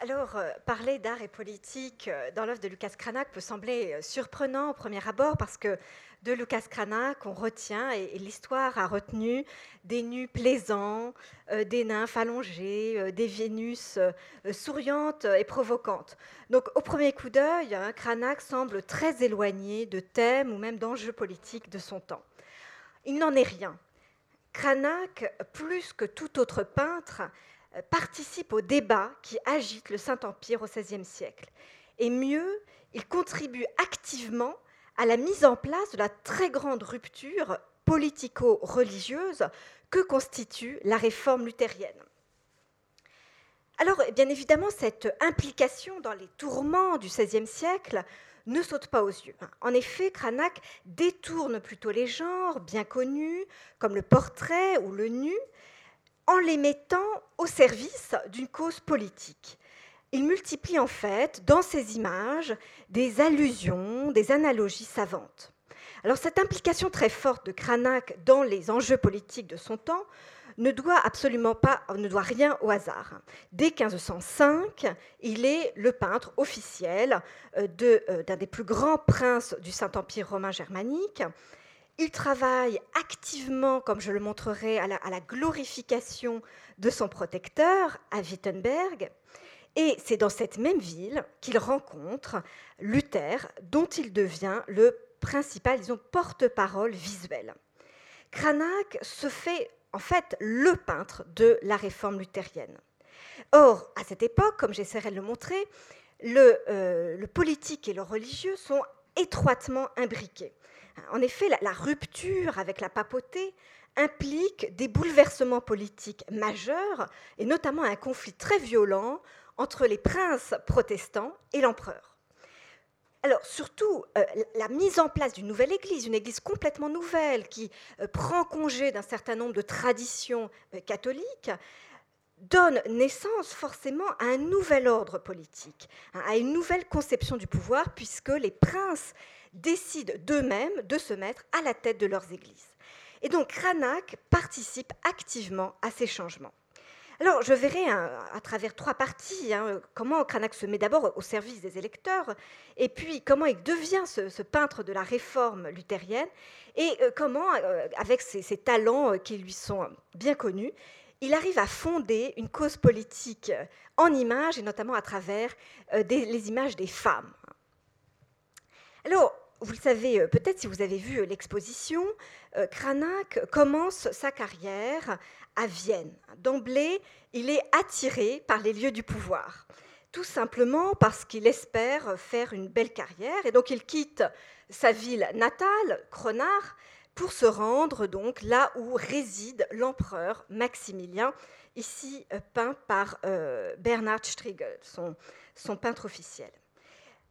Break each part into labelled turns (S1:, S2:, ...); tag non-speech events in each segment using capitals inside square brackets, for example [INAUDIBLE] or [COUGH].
S1: Alors, euh, parler d'art et politique euh, dans l'œuvre de Lucas Cranach peut sembler euh, surprenant au premier abord parce que de Lucas Cranach, on retient, et, l'histoire a retenu, des nus plaisants, des nymphes allongées, des Vénus souriantes et provocantes. Donc, au premier coup d'œil, hein, Cranach semble très éloigné de thèmes ou même d'enjeux politiques de son temps. Il n'en est rien. Cranach, plus que tout autre peintre, participe au débat qui agite le Saint-Empire au XVIe siècle. Et mieux, il contribue activement à la mise en place de la très grande rupture politico-religieuse que constitue la réforme luthérienne. Alors, bien évidemment, cette implication dans les tourments du XVIe siècle ne saute pas aux yeux. En effet, Cranach détourne plutôt les genres bien connus, comme le portrait ou le nu, en les mettant au service d'une cause politique. Il multiplie en fait dans ses images des allusions, des analogies savantes. Alors cette implication très forte de Cranach dans les enjeux politiques de son temps ne doit absolument pas, ne doit rien au hasard. Dès 1505, il est le peintre officiel euh, euh, d'un des plus grands princes du Saint-Empire romain germanique. Il travaille activement, comme je le montrerai, à la, glorification de son protecteur à Wittenberg. Et c'est dans cette même ville qu'il rencontre Luther, dont il devient le principal, disons, porte-parole visuel. Cranach se fait en fait le peintre de la réforme luthérienne. Or, à cette époque, comme j'essaierai de le montrer, le, euh, le politique et le religieux sont étroitement imbriqués. En effet, la, rupture avec la papauté implique des bouleversements politiques majeurs, et notamment un conflit très violent entre les princes protestants et l'empereur. Alors surtout, euh, la mise en place d'une nouvelle Église, une Église complètement nouvelle qui euh, prend congé d'un certain nombre de traditions euh, catholiques, donne naissance forcément à un nouvel ordre politique, hein, à une nouvelle conception du pouvoir, puisque les princes décident d'eux-mêmes de se mettre à la tête de leurs églises. Et donc Cranach participe activement à ces changements. Alors, je verrai hein, à travers trois parties hein, comment Cranach se met d'abord au service des électeurs, et puis comment il devient ce, peintre de la réforme luthérienne, et euh, comment, euh, avec ses, talents euh, qui lui sont bien connus, il arrive à fonder une cause politique en images, et notamment à travers les images des femmes. Alors, vous le savez euh, peut-être si vous avez vu euh, l'exposition, euh, Cranach commence sa carrière à Vienne. D'emblée, il est attiré par les lieux du pouvoir, tout simplement parce qu'il espère faire une belle carrière et donc il quitte sa ville natale, Cronach, pour se rendre donc là où réside l'empereur Maximilien, ici peint par Bernhard Strigel, son peintre officiel.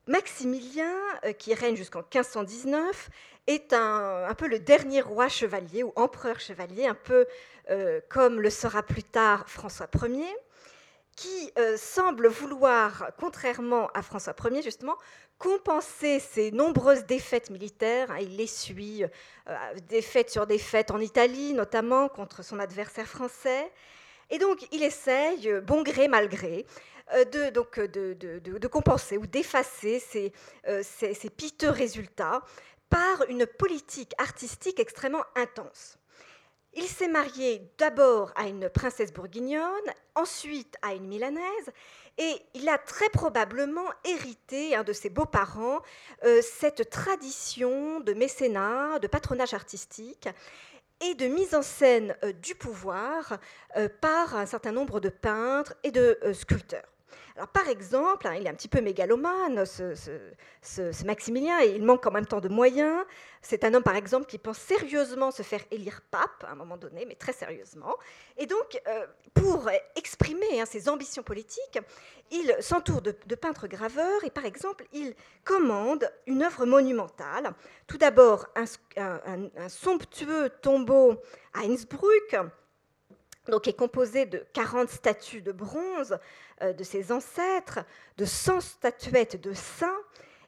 S1: Maximilien, euh, qui règne jusqu'en 1519, est un, peu le dernier roi chevalier ou empereur chevalier, un peu euh, comme le sera plus tard François Ier, qui euh, semble vouloir, contrairement à François Ier justement, compenser ses nombreuses défaites militaires. Hein, il essuie défaites sur défaites en Italie, notamment contre son adversaire français. Et donc, il essaye, bon gré, mal gré, euh, de, euh, compenser ou d'effacer euh, ces, piteux résultats par une politique artistique extrêmement intense. Il s'est marié d'abord à une princesse bourguignonne, ensuite à une milanaise, et il a très probablement hérité un de ses beaux-parents cette tradition de mécénat, de patronage artistique et de mise en scène du pouvoir par un certain nombre de peintres et de sculpteurs par exemple, hein, il est un petit peu mégalomane, ce, Maximilien, et il manque en même temps de moyens. C'est un homme, par exemple, qui pense sérieusement se faire élire pape à un moment donné, mais très sérieusement. Et donc, euh, pour exprimer hein, ses ambitions politiques, il s'entoure de, peintres graveurs et, par exemple, il commande une œuvre monumentale. Tout d'abord, un somptueux tombeau à Innsbruck donc est composé de 40 statues de bronze euh, de ses ancêtres, de 100 statuettes de saints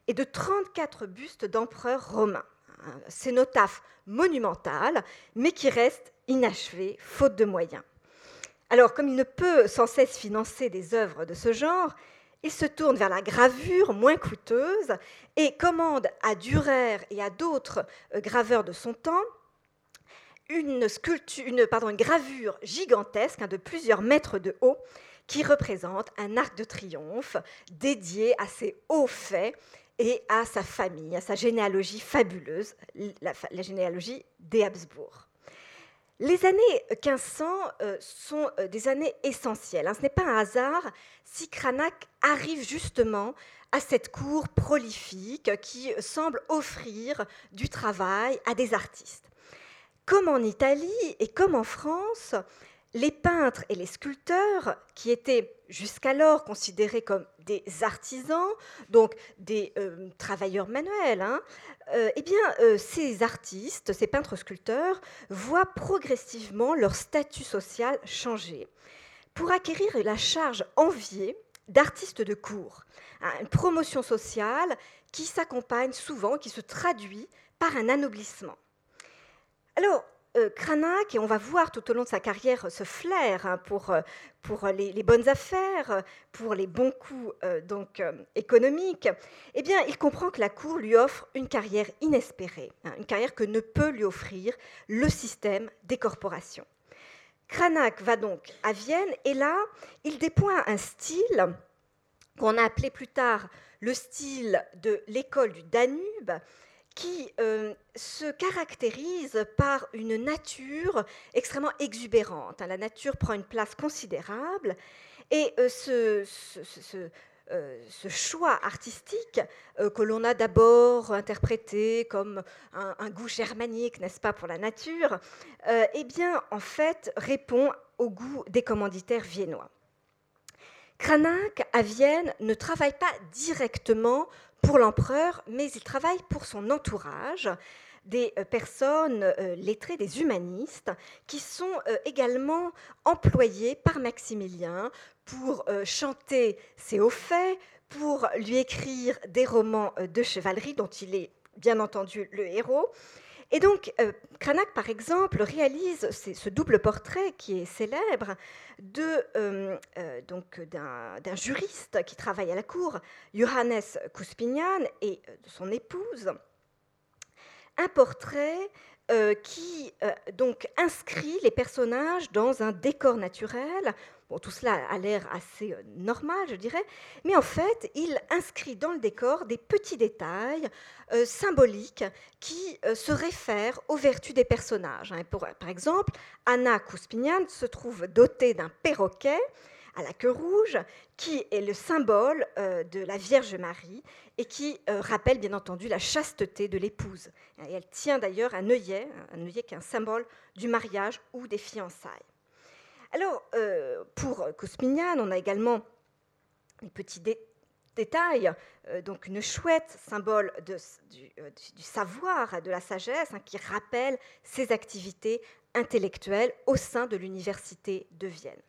S1: et de 34 bustes d'empereurs romains. Un cénotaphe monumental, mais qui reste inachevé, faute de moyens. Alors, comme il ne peut sans cesse financer des œuvres de ce genre, il se tourne vers la gravure moins coûteuse et commande à Dürer et à d'autres euh, graveurs de son temps une, gravure gigantesque hein, de plusieurs mètres de haut qui représente un arc de triomphe dédié à ses hauts faits et à sa famille, à sa généalogie fabuleuse, la, la généalogie des Habsbourg. Les années 1500 euh, sont euh, des années essentielles. Hein. Ce n'est pas un hasard si Cranach arrive justement à cette cour prolifique qui semble offrir du travail à des artistes. Comme en Italie et comme en France, les peintres et les sculpteurs, qui étaient jusqu'alors considérés comme des artisans, donc des euh, travailleurs manuels, hein, euh, eh bien, euh, ces artistes, ces peintres-sculpteurs, voient progressivement leur statut social changer pour acquérir la charge enviée d'artistes de cour, hein, une promotion sociale qui s'accompagne souvent, qui se traduit par un anoblissement. Alors, euh, Cranach, et on va voir tout au long de sa carrière ce flair hein, pour, euh, les, bonnes affaires, pour les bons coups euh, donc, économiques, eh bien, il comprend que la Cour lui offre une carrière inespérée, hein, une carrière que ne peut lui offrir le système des corporations. Cranach va donc à Vienne et là, il déploie un style qu'on a appelé plus tard le style de l'école du Danube, qui euh, se caractérise par une nature extrêmement exubérante. La nature prend une place considérable et euh, ce, euh, ce, choix artistique que l'on a d'abord interprété comme un, goût germanique, n'est-ce pas, pour la nature, eh bien, en fait, répond au goût des commanditaires viennois. Cranach, à Vienne, ne travaille pas directement pour l'empereur, mais il travaille pour son entourage, des euh, personnes euh, lettrées, des humanistes, qui sont euh, également employés par Maximilien pour chanter ses hauts faits, pour lui écrire des romans de chevalerie dont il est bien entendu le héros, et donc, euh, Cranach, par exemple, réalise ce double portrait qui est célèbre euh, euh, d'un, juriste qui travaille à la cour, Johannes Cuspinian, et de son épouse. Un portrait qui donc inscrit les personnages dans un décor naturel tout cela a l'air assez euh, normal, je dirais, mais en fait, il inscrit dans le décor des petits détails euh, symboliques qui euh, se réfèrent aux vertus des personnages. Hein. par exemple, Anna Cuspignan se trouve dotée d'un perroquet à la queue rouge, qui est le symbole de la Vierge Marie et qui rappelle bien entendu la chasteté de l'épouse. Elle tient d'ailleurs un œillet, un œillet qui est un symbole du mariage ou des fiançailles. Alors, euh, pour Cosminian, on a également des petits détails, euh, donc une chouette symbole euh, du, savoir, de la sagesse, hein, qui rappelle ses activités intellectuelles au sein de l'Université de Vienne.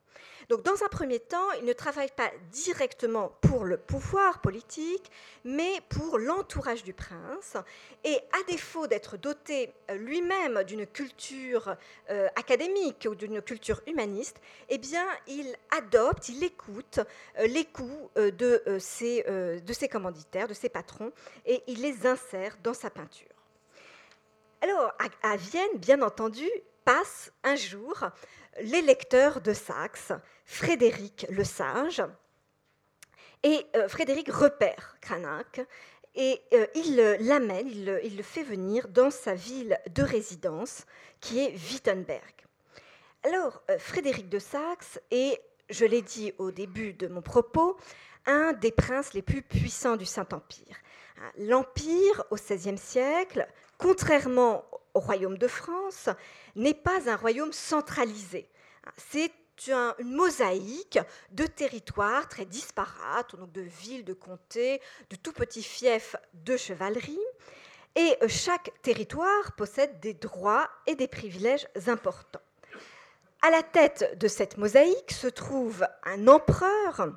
S1: Donc, dans un premier temps, il ne travaille pas directement pour le pouvoir politique, mais pour l'entourage du prince. Et à défaut d'être doté euh, lui-même d'une culture euh, académique ou d'une culture humaniste, eh bien, il adopte, il écoute euh, les coups de, ses, de ses commanditaires, de ses patrons, et il les insère dans sa peinture. Alors, à Vienne, bien entendu, passe un jour l'électeur de Saxe, Frédéric le Sage. Et euh, Frédéric repère Cranach et euh, il l'amène, il, le fait venir dans sa ville de résidence qui est Wittenberg. Alors, euh, Frédéric de Saxe est, je l'ai dit au début de mon propos, un des princes les plus puissants du Saint-Empire. L'Empire, au XVIe siècle, contrairement au royaume de France, n'est pas un royaume centralisé. C'est une mosaïque de territoires très disparates, donc de villes, de comtés, de tout petits fiefs de chevalerie. Et chaque territoire possède des droits et des privilèges importants. À la tête de cette mosaïque se trouve un empereur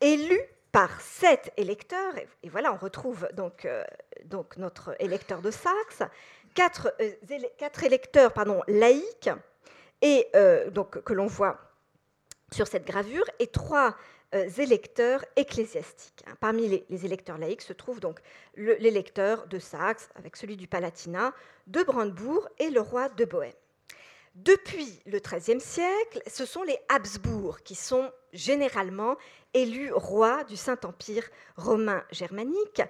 S1: élu par sept électeurs, et voilà, on retrouve donc, euh, donc notre électeur de Saxe, quatre, euh, quatre électeurs laïcs, et euh, donc que l'on voit sur cette gravure et trois électeurs ecclésiastiques. Hein. Parmi les, électeurs laïcs se trouve donc l'électeur de Saxe, avec celui du Palatinat, de Brandebourg et le roi de Bohême. Depuis le XIIIe siècle, ce sont les Habsbourg qui sont généralement élus rois du Saint-Empire romain germanique.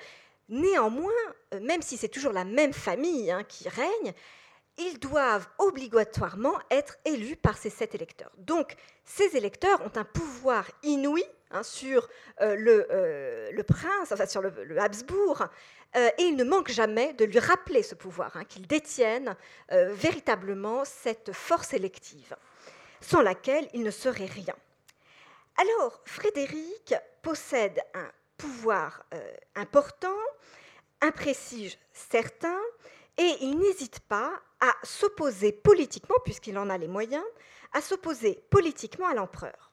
S1: Néanmoins, euh, même si c'est toujours la même famille hein, qui règne, ils doivent obligatoirement être élus par ces sept électeurs. Donc, ces électeurs ont un pouvoir inouï hein, sur euh, euh, le, prince, enfin sur le, Habsbourg, et ils ne manquent jamais de lui rappeler ce pouvoir, hein, qu'ils détiennent véritablement cette force élective, sans laquelle il ne serait rien. Alors, Frédéric possède un pouvoir important, un prestige certain, et il n'hésite pas à s'opposer politiquement, puisqu'il en a les moyens, à s'opposer politiquement à l'empereur.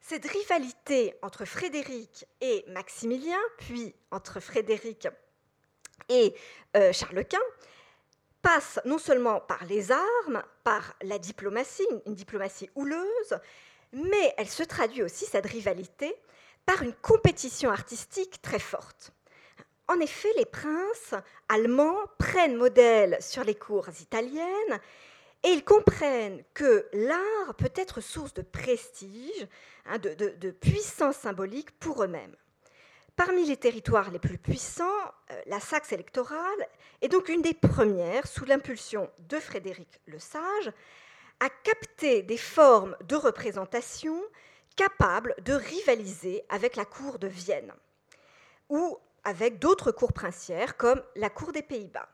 S1: Cette rivalité entre Frédéric et Maximilien, puis entre Frédéric et euh, Charles Quint, passe non seulement par les armes, par la diplomatie, une diplomatie houleuse, mais elle se traduit aussi, cette rivalité, par une compétition artistique très forte. En effet, les princes allemands prennent modèle sur les cours italiennes et ils comprennent que l'art peut être source de prestige, hein, de, puissance symbolique pour eux-mêmes. Parmi les territoires les plus puissants, euh, la Saxe électorale est donc une des premières, sous l'impulsion de Frédéric le Sage, à capter des formes de représentation capables de rivaliser avec la cour de Vienne, avec d'autres cours princières comme la cour des Pays-Bas.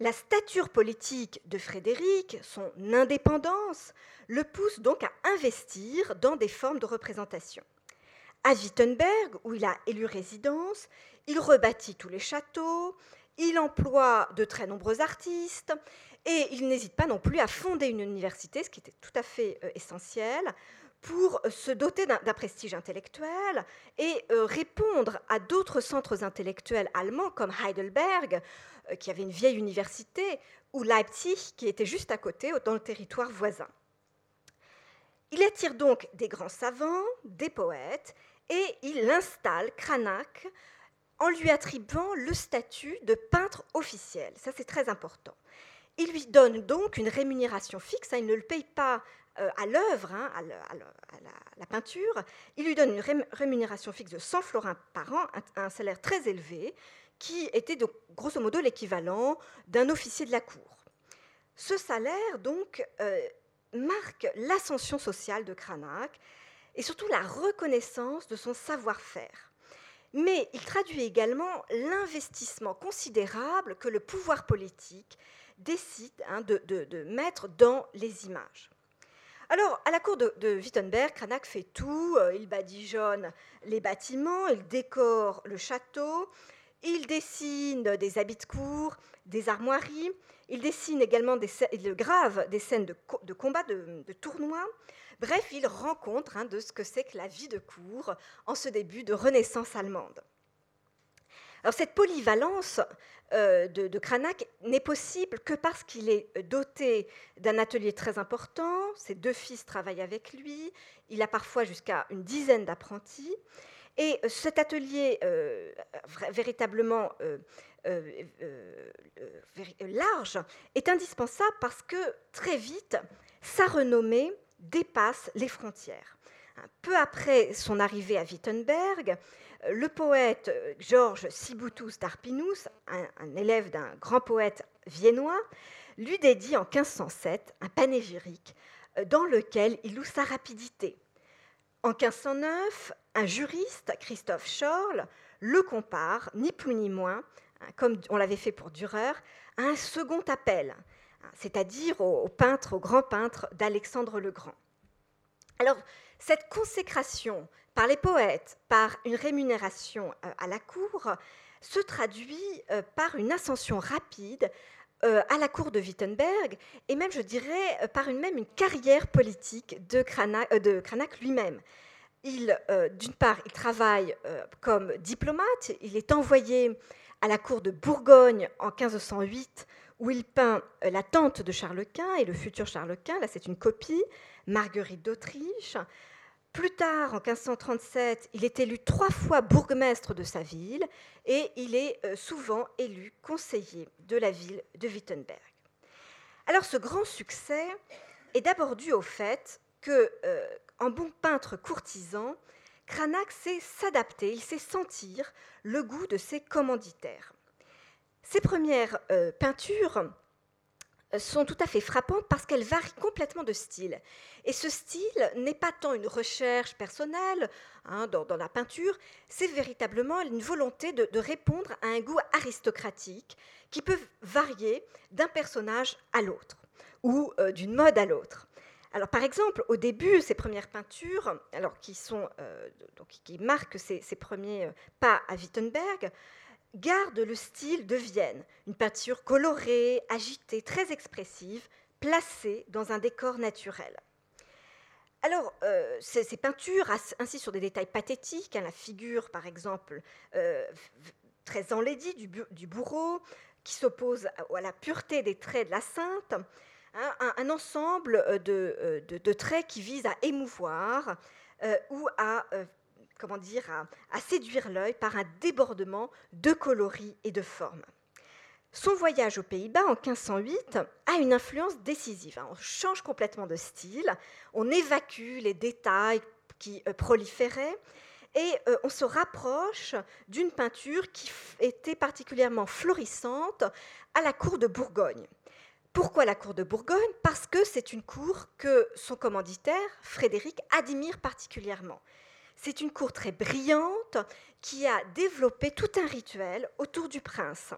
S1: La stature politique de Frédéric, son indépendance, le pousse donc à investir dans des formes de représentation. À Wittenberg, où il a élu résidence, il rebâtit tous les châteaux, il emploie de très nombreux artistes et il n'hésite pas non plus à fonder une université, ce qui était tout à fait euh, essentiel, pour se doter d'un prestige intellectuel et euh, répondre à d'autres centres intellectuels allemands comme Heidelberg, euh, qui avait une vieille université, ou Leipzig, qui était juste à côté, dans le territoire voisin. Il attire donc des grands savants, des poètes, et il installe Cranach en lui attribuant le statut de peintre officiel. Ça, c'est très important. Il lui donne donc une rémunération fixe, hein, il ne le paye pas à l'œuvre, hein, à, la, peinture, il lui donne une rémunération fixe de 100 florins par an, un, salaire très élevé, qui était grosso modo l'équivalent d'un officier de la cour. Ce salaire, donc, euh, marque l'ascension sociale de Cranach et surtout la reconnaissance de son savoir-faire. Mais il traduit également l'investissement considérable que le pouvoir politique décide hein, de mettre dans les images. Alors, à la cour de, Wittenberg, Cranach fait tout. Euh, il badigeonne les bâtiments, il décore le château, il dessine des habits de cour, des armoiries, il dessine également des, grave des scènes de, combat, de, de tournois. Bref, il rencontre hein, de ce que c'est que la vie de cour en ce début de Renaissance allemande. Alors cette polyvalence euh, de, Cranach n'est possible que parce qu'il est doté d'un atelier très important. Ses deux fils travaillent avec lui. Il a parfois jusqu'à une dizaine d'apprentis. Et cet atelier euh, véritablement euh, large est indispensable parce que très vite, sa renommée dépasse les frontières. Peu après son arrivée à Wittenberg, le poète euh, Georges Siboutus d'Arpinus, un, élève d'un grand poète viennois, lui dédie en 1507 un panégyrique euh, dans lequel il loue sa rapidité. En 1509, un juriste, Christophe Schorl, le compare, ni plus ni moins, hein, comme on l'avait fait pour Dürer, à un second appel, hein, c'est-à-dire au, peintre, au grand peintre d'Alexandre le Grand. Alors, cette consécration par les poètes, par une rémunération euh, à la cour, se traduit euh, par une ascension rapide euh, à la cour de Wittenberg et même, je dirais, par une, même une carrière politique de Cranach, lui-même. Il, d'une part, il travaille comme diplomate, il est envoyé à la cour de Bourgogne en 1508 où il peint la tante de Charles Quint et le futur Charles Quint, là c'est une copie, Marguerite d'Autriche. Plus tard, en 1537, il est élu trois fois bourgmestre de sa ville et il est euh, souvent élu conseiller de la ville de Wittenberg. Alors ce grand succès est d'abord dû au fait que, euh, en bon peintre courtisan, Cranach sait s'adapter, il sait sentir le goût de ses commanditaires. Ses premières euh, peintures sont tout à fait frappantes parce qu'elles varient complètement de style. Et ce style n'est pas tant une recherche personnelle hein, dans, la peinture, c'est véritablement une volonté de, répondre à un goût aristocratique qui peut varier d'un personnage à l'autre ou euh, d'une mode à l'autre. Alors, par exemple, au début, ces premières peintures, alors qui, sont, euh, donc, qui marquent ses, premiers euh, pas à Wittenberg, garde le style de Vienne, une peinture colorée, agitée, très expressive, placée dans un décor naturel. Alors, euh, ces, peintures insistent sur des détails pathétiques, hein, la figure, par exemple, euh, très enlaidie du, bourreau, qui s'oppose à, la pureté des traits de la sainte, hein, un, ensemble euh, de, traits qui visent à émouvoir ou à comment dire, à, séduire l'œil par un débordement de coloris et de formes. Son voyage aux Pays-Bas en 1508 a une influence décisive. Hein. On change complètement de style, on évacue les détails qui euh, proliféraient et euh, on se rapproche d'une peinture qui était particulièrement florissante à la cour de Bourgogne. Pourquoi la cour de Bourgogne? Parce que c'est une cour que son commanditaire, Frédéric, admire particulièrement. C'est une cour très brillante qui a développé tout un rituel autour du prince.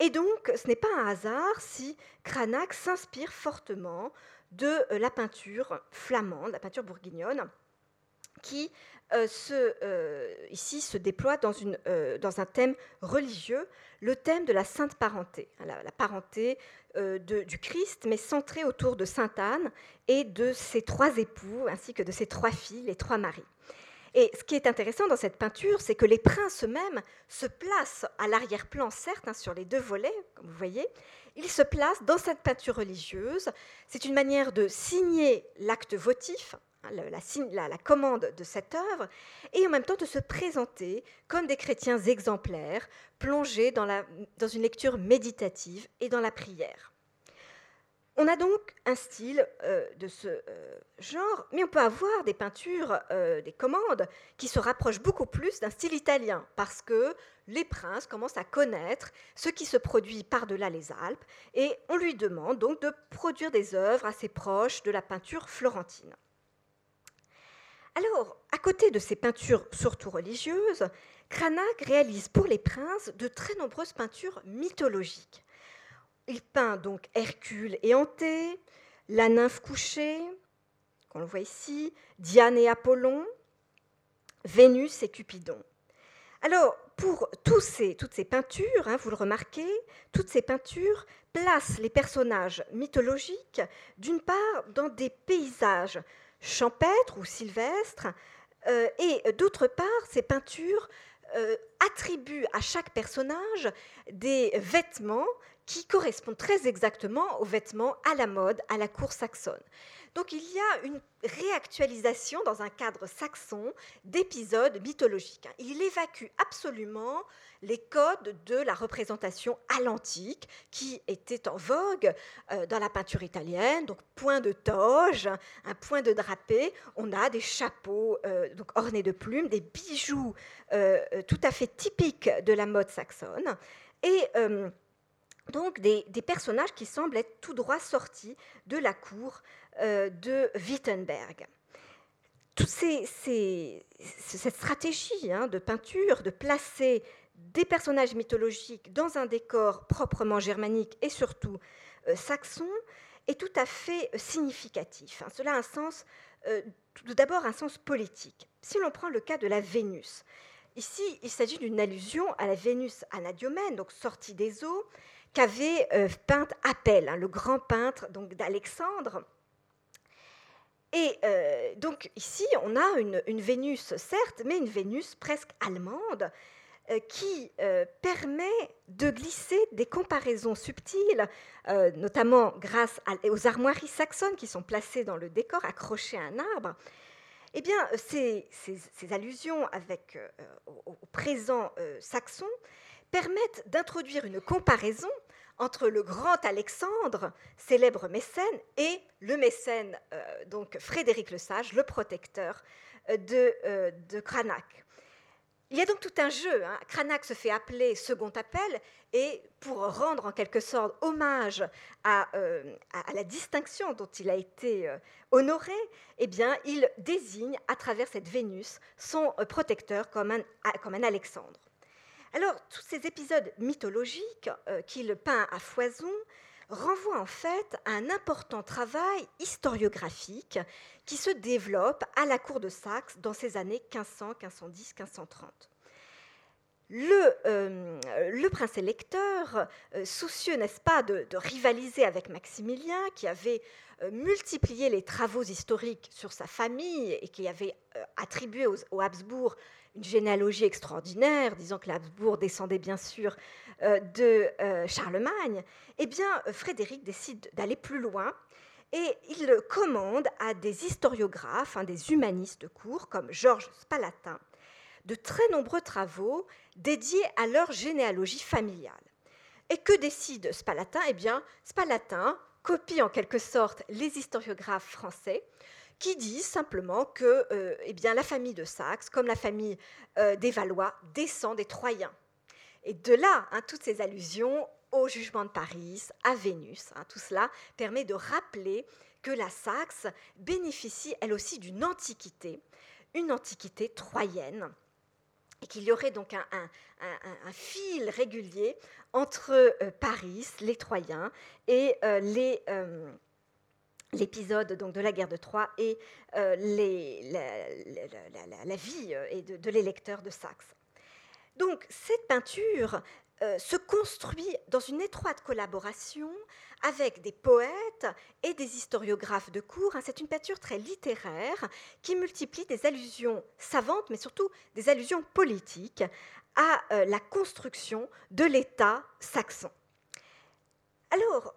S1: Et donc, ce n'est pas un hasard si Cranach s'inspire fortement de euh, la peinture flamande, la peinture bourguignonne, qui euh, se, euh, ici se déploie dans, un thème religieux, le thème de la sainte parenté, la, parenté du Christ, mais centrée autour de Sainte Anne et de ses trois époux, ainsi que de ses trois filles, les trois maris. Et ce qui est intéressant dans cette peinture, c'est que les princes eux-mêmes se placent à l'arrière-plan, certes, hein, sur les deux volets, comme vous voyez. Ils se placent dans cette peinture religieuse. C'est une manière de signer l'acte votif, hein, la, commande de cette œuvre, et en même temps de se présenter comme des chrétiens exemplaires, plongés dans une lecture méditative et dans la prière. On a donc un style euh, de ce euh, genre, mais on peut avoir des peintures, euh, des commandes, qui se rapprochent beaucoup plus d'un style italien, parce que les princes commencent à connaître ce qui se produit par-delà les Alpes, et on lui demande donc de produire des œuvres assez proches de la peinture florentine. Alors, à côté de ces peintures surtout religieuses, Cranach réalise pour les princes de très nombreuses peintures mythologiques. Il peint donc Hercule et Anté, la nymphe couchée, qu'on le voit ici, Diane et Apollon, Vénus et Cupidon. Alors, pour tous ces, toutes ces peintures, hein, vous le remarquez, toutes ces peintures placent les personnages mythologiques, d'une part, dans des paysages champêtres ou sylvestres, euh, et d'autre part, ces peintures euh, attribuent à chaque personnage des vêtements qui correspondent très exactement aux vêtements à la mode à la cour saxonne. Donc il y a une réactualisation dans un cadre saxon d'épisodes mythologiques. Il évacue absolument les codes de la représentation à l'antique qui était en vogue euh, dans la peinture italienne. Donc point de toge, un point de drapé, on a des chapeaux euh, donc ornés de plumes, des bijoux euh, tout à fait typiques de la mode saxonne. Et donc des, personnages qui semblent être tout droit sortis de la cour euh, de Wittenberg. Cette stratégie hein, de peinture, de placer des personnages mythologiques dans un décor proprement germanique et surtout euh, saxon, est tout à fait euh, significatif. Hein. Cela a un sens, tout d'abord un sens politique. Si l'on prend le cas de la Vénus, ici il s'agit d'une allusion à la Vénus anadiomène, donc sortie des eaux, qu'avait euh, peint hein, le grand peintre donc d'Alexandre. Et euh, donc ici, on a une, Vénus, certes, mais une Vénus presque allemande, qui permet de glisser des comparaisons subtiles, notamment grâce aux armoiries saxonnes qui sont placées dans le décor, accrochées à un arbre. Eh bien, ces, allusions avec, au, présent saxon permettent d'introduire une comparaison entre le grand Alexandre, célèbre mécène, et le mécène, euh, donc Frédéric le Sage, le protecteur euh, de, euh, de Cranach. Il y a donc tout un jeu. Hein. Cranach se fait appeler second appel et pour rendre en quelque sorte hommage à, à, la distinction dont il a été honoré, eh bien, il désigne à travers cette Vénus son protecteur comme un, comme un Alexandre. Alors, tous ces épisodes mythologiques euh, qu'il peint à foison renvoient en fait à un important travail historiographique qui se développe à la cour de Saxe dans ces années 1500, 1510, 1530. Le, le, prince électeur, euh, soucieux, n'est-ce pas, de, rivaliser avec Maximilien, qui avait euh, multiplié les travaux historiques sur sa famille et qui avait attribué aux Habsbourg une généalogie extraordinaire, disant que l'Habsbourg descendait bien sûr euh, de euh, Charlemagne, eh bien, Frédéric décide d'aller plus loin et il commande à des historiographes, hein, des humanistes de comme Georges Spalatin, de très nombreux travaux dédiés à leur généalogie familiale. Et que décide Spalatin? Eh bien, Spalatin copie en quelque sorte les historiographes français qui disent simplement que euh, eh bien, la famille de Saxe, comme la famille euh, des Valois, descend des Troyens. Et de là, hein, toutes ces allusions au jugement de Paris, à Vénus, hein, tout cela permet de rappeler que la Saxe bénéficie elle aussi d'une antiquité, une antiquité troyenne, et qu'il y aurait donc un, fil régulier entre euh, Paris, les Troyens, et les, l'épisode donc de la guerre de Troie et euh, la, vie euh, et de, l'électeur de Saxe. Donc cette peinture euh, se construit dans une étroite collaboration avec des poètes et des historiographes de cours. Hein. C'est une peinture très littéraire qui multiplie des allusions savantes, mais surtout des allusions politiques à la construction de l'État saxon. Alors,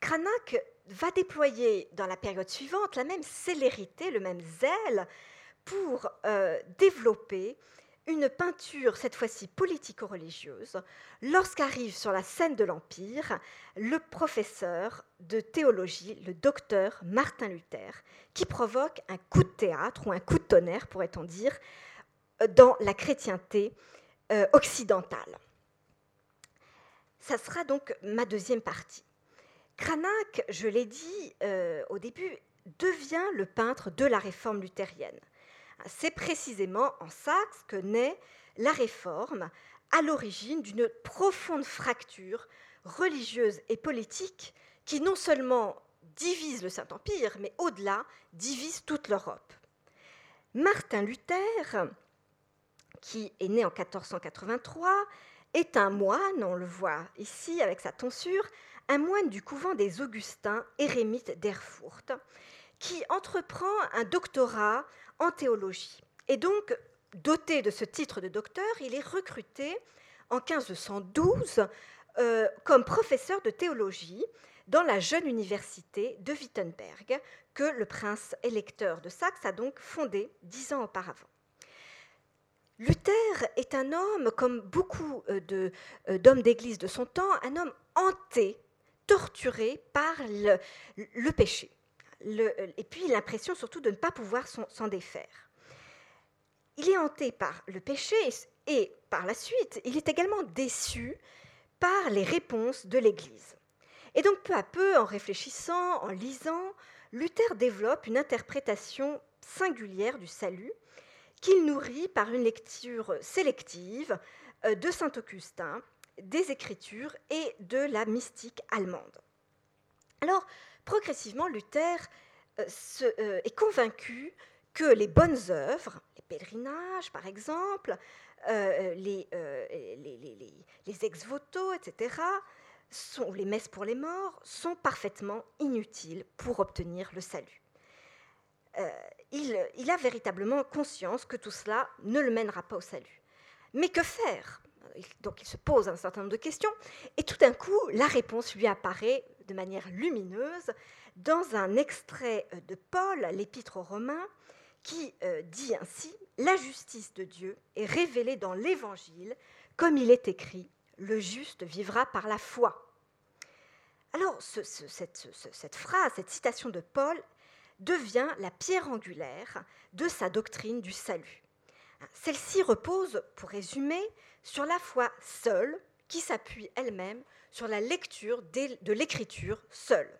S1: Cranach va déployer dans la période suivante la même célérité, le même zèle pour euh, développer une peinture, cette fois-ci politico-religieuse, lorsqu'arrive sur la scène de l'Empire le professeur de théologie, le docteur Martin Luther, qui provoque un coup de théâtre ou un coup de tonnerre, pourrait-on dire, dans la chrétienté euh, occidentale. Ça sera donc ma deuxième partie. Cranach, je l'ai dit euh, au début, devient le peintre de la réforme luthérienne. C'est précisément en Saxe que naît la réforme, à l'origine d'une profonde fracture religieuse et politique qui non seulement divise le Saint-Empire, mais au-delà divise toute l'Europe. Martin Luther, qui est né en 1483, est un moine, on le voit ici avec sa tonsure, un moine du couvent des Augustins, érémite d'Erfurt, qui entreprend un doctorat en théologie. Et donc, doté de ce titre de docteur, il est recruté en 1512 euh, comme professeur de théologie dans la jeune université de Wittenberg, que le prince électeur de Saxe a donc fondée dix ans auparavant. Luther est un homme, comme beaucoup euh, euh, d'hommes d'église de son temps, un homme hanté torturé par le, péché. Et puis l'impression surtout de ne pas pouvoir s'en défaire. Il est hanté par le péché et par la suite, il est également déçu par les réponses de l'Église. Et donc peu à peu, en réfléchissant, en lisant, Luther développe une interprétation singulière du salut qu'il nourrit par une lecture sélective euh, de Saint Augustin des Écritures et de la mystique allemande. Alors, progressivement, Luther euh, euh, est convaincu que les bonnes œuvres, les pèlerinages par exemple, euh, les, ex-voto, etc., sont, les messes pour les morts, sont parfaitement inutiles pour obtenir le salut. il, a véritablement conscience que tout cela ne le mènera pas au salut. Mais que faire? Donc il se pose un certain nombre de questions, et tout d'un coup, la réponse lui apparaît de manière lumineuse dans un extrait de Paul, l'épître aux Romains, qui euh, dit ainsi La justice de Dieu est révélée dans l'Évangile, comme il est écrit Le juste vivra par la foi. Alors, cette, phrase, cette citation de Paul devient la pierre angulaire de sa doctrine du salut. Celle-ci repose, pour résumer, sur la foi seule, qui s'appuie elle-même sur la lecture de l'écriture seule.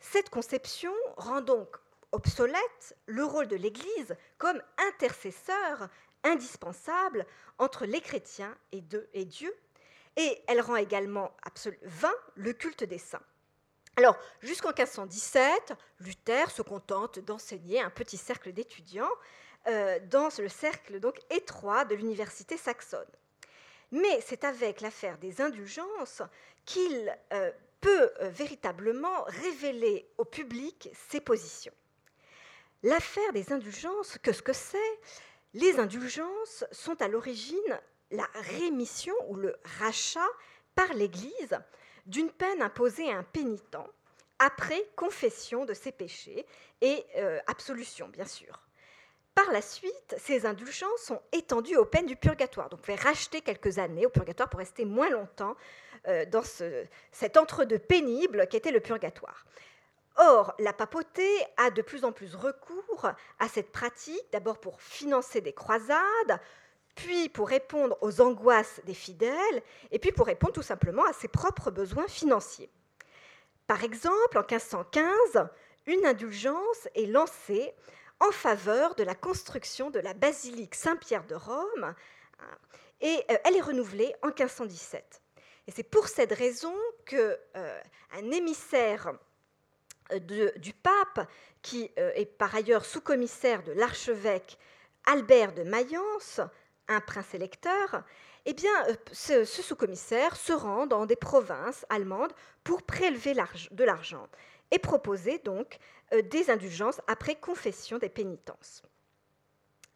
S1: Cette conception rend donc obsolète le rôle de l'Église comme intercesseur indispensable entre les chrétiens et, Dieu, et elle rend également vain le culte des saints. Alors, jusqu'en 1517, Luther se contente d'enseigner un petit cercle d'étudiants euh, dans le cercle donc étroit de l'université saxonne. Mais c'est avec l'affaire des indulgences qu'il euh, peut euh, véritablement révéler au public ses positions. L'affaire des indulgences, que ce que c'est Les indulgences sont à l'origine la rémission ou le rachat par l'Église d'une peine imposée à un pénitent après confession de ses péchés et euh, absolution, bien sûr. Par la suite, ces indulgences sont étendues aux peines du purgatoire. Donc, on pouvait racheter quelques années au purgatoire pour rester moins longtemps euh, dans cet entre-deux pénible qu'était le purgatoire. Or, la papauté a de plus en plus recours à cette pratique, d'abord pour financer des croisades, puis pour répondre aux angoisses des fidèles, et puis pour répondre tout simplement à ses propres besoins financiers. Par exemple, en 1515, une indulgence est lancée en faveur de la construction de la basilique Saint-Pierre de Rome, et euh, elle est renouvelée en 1517. Et c'est pour cette raison qu'un euh, émissaire du pape, qui euh, est par ailleurs sous-commissaire de l'archevêque Albert de Mayence, un prince électeur, eh euh, ce, sous-commissaire se rend dans des provinces allemandes pour prélever de l'argent et proposer donc euh, des indulgences après confession des pénitences.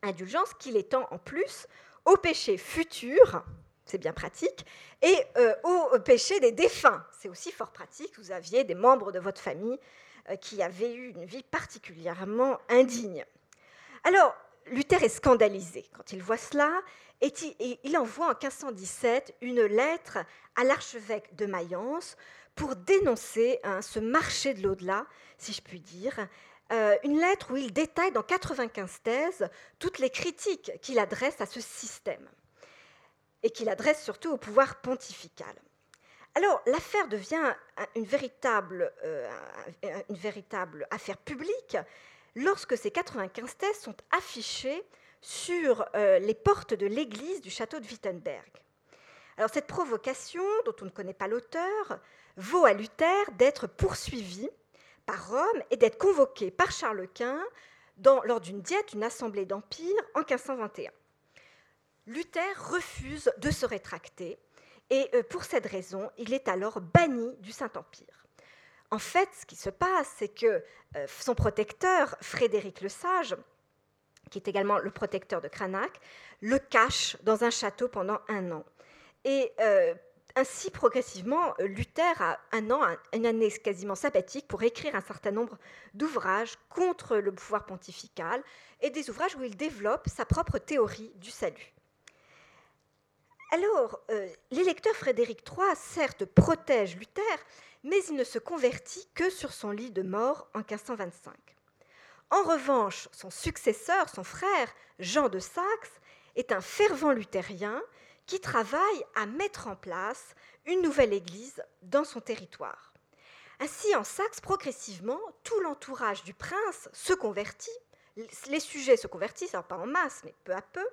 S1: Indulgences qu'il étend en plus aux péchés futurs, c'est bien pratique, et aux péchés des défunts. C'est aussi fort pratique. Vous aviez des membres de votre famille euh, qui avait eu une vie particulièrement indigne. Alors, Luther est scandalisé quand il voit cela et il envoie en 1517 une lettre à l'archevêque de Mayence pour dénoncer hein, ce marché de l'au-delà, si je puis dire, euh, une lettre où il détaille dans 95 thèses toutes les critiques qu'il adresse à ce système et qu'il adresse surtout au pouvoir pontifical. Alors, l'affaire devient une véritable, euh, une véritable, affaire publique lorsque ces 95 thèses sont affichées sur euh, les portes de l'église du château de Wittenberg. Alors, cette provocation, dont on ne connaît pas l'auteur, vaut à Luther d'être poursuivi par Rome et d'être convoqué par Charles Quint lors d'une diète, une assemblée d'Empire en 1521. Luther refuse de se rétracter et euh, pour cette raison, il est alors banni du Saint-Empire. En fait, ce qui se passe, c'est que euh, son protecteur, Frédéric le Sage, qui est également le protecteur de Cranach, le cache dans un château pendant un an. Et euh, ainsi, progressivement, Luther a un an, une année quasiment sabbatique pour écrire un certain nombre d'ouvrages contre le pouvoir pontifical et des ouvrages où il développe sa propre théorie du salut. Alors, euh, l'électeur Frédéric III, certes, protège Luther, mais il ne se convertit que sur son lit de mort en 1525. En revanche, son successeur, son frère, Jean de Saxe, est un fervent luthérien qui travaille à mettre en place une nouvelle église dans son territoire. Ainsi, en Saxe, progressivement, tout l'entourage du prince se convertit, les sujets se convertissent, alors pas en masse, mais peu à peu.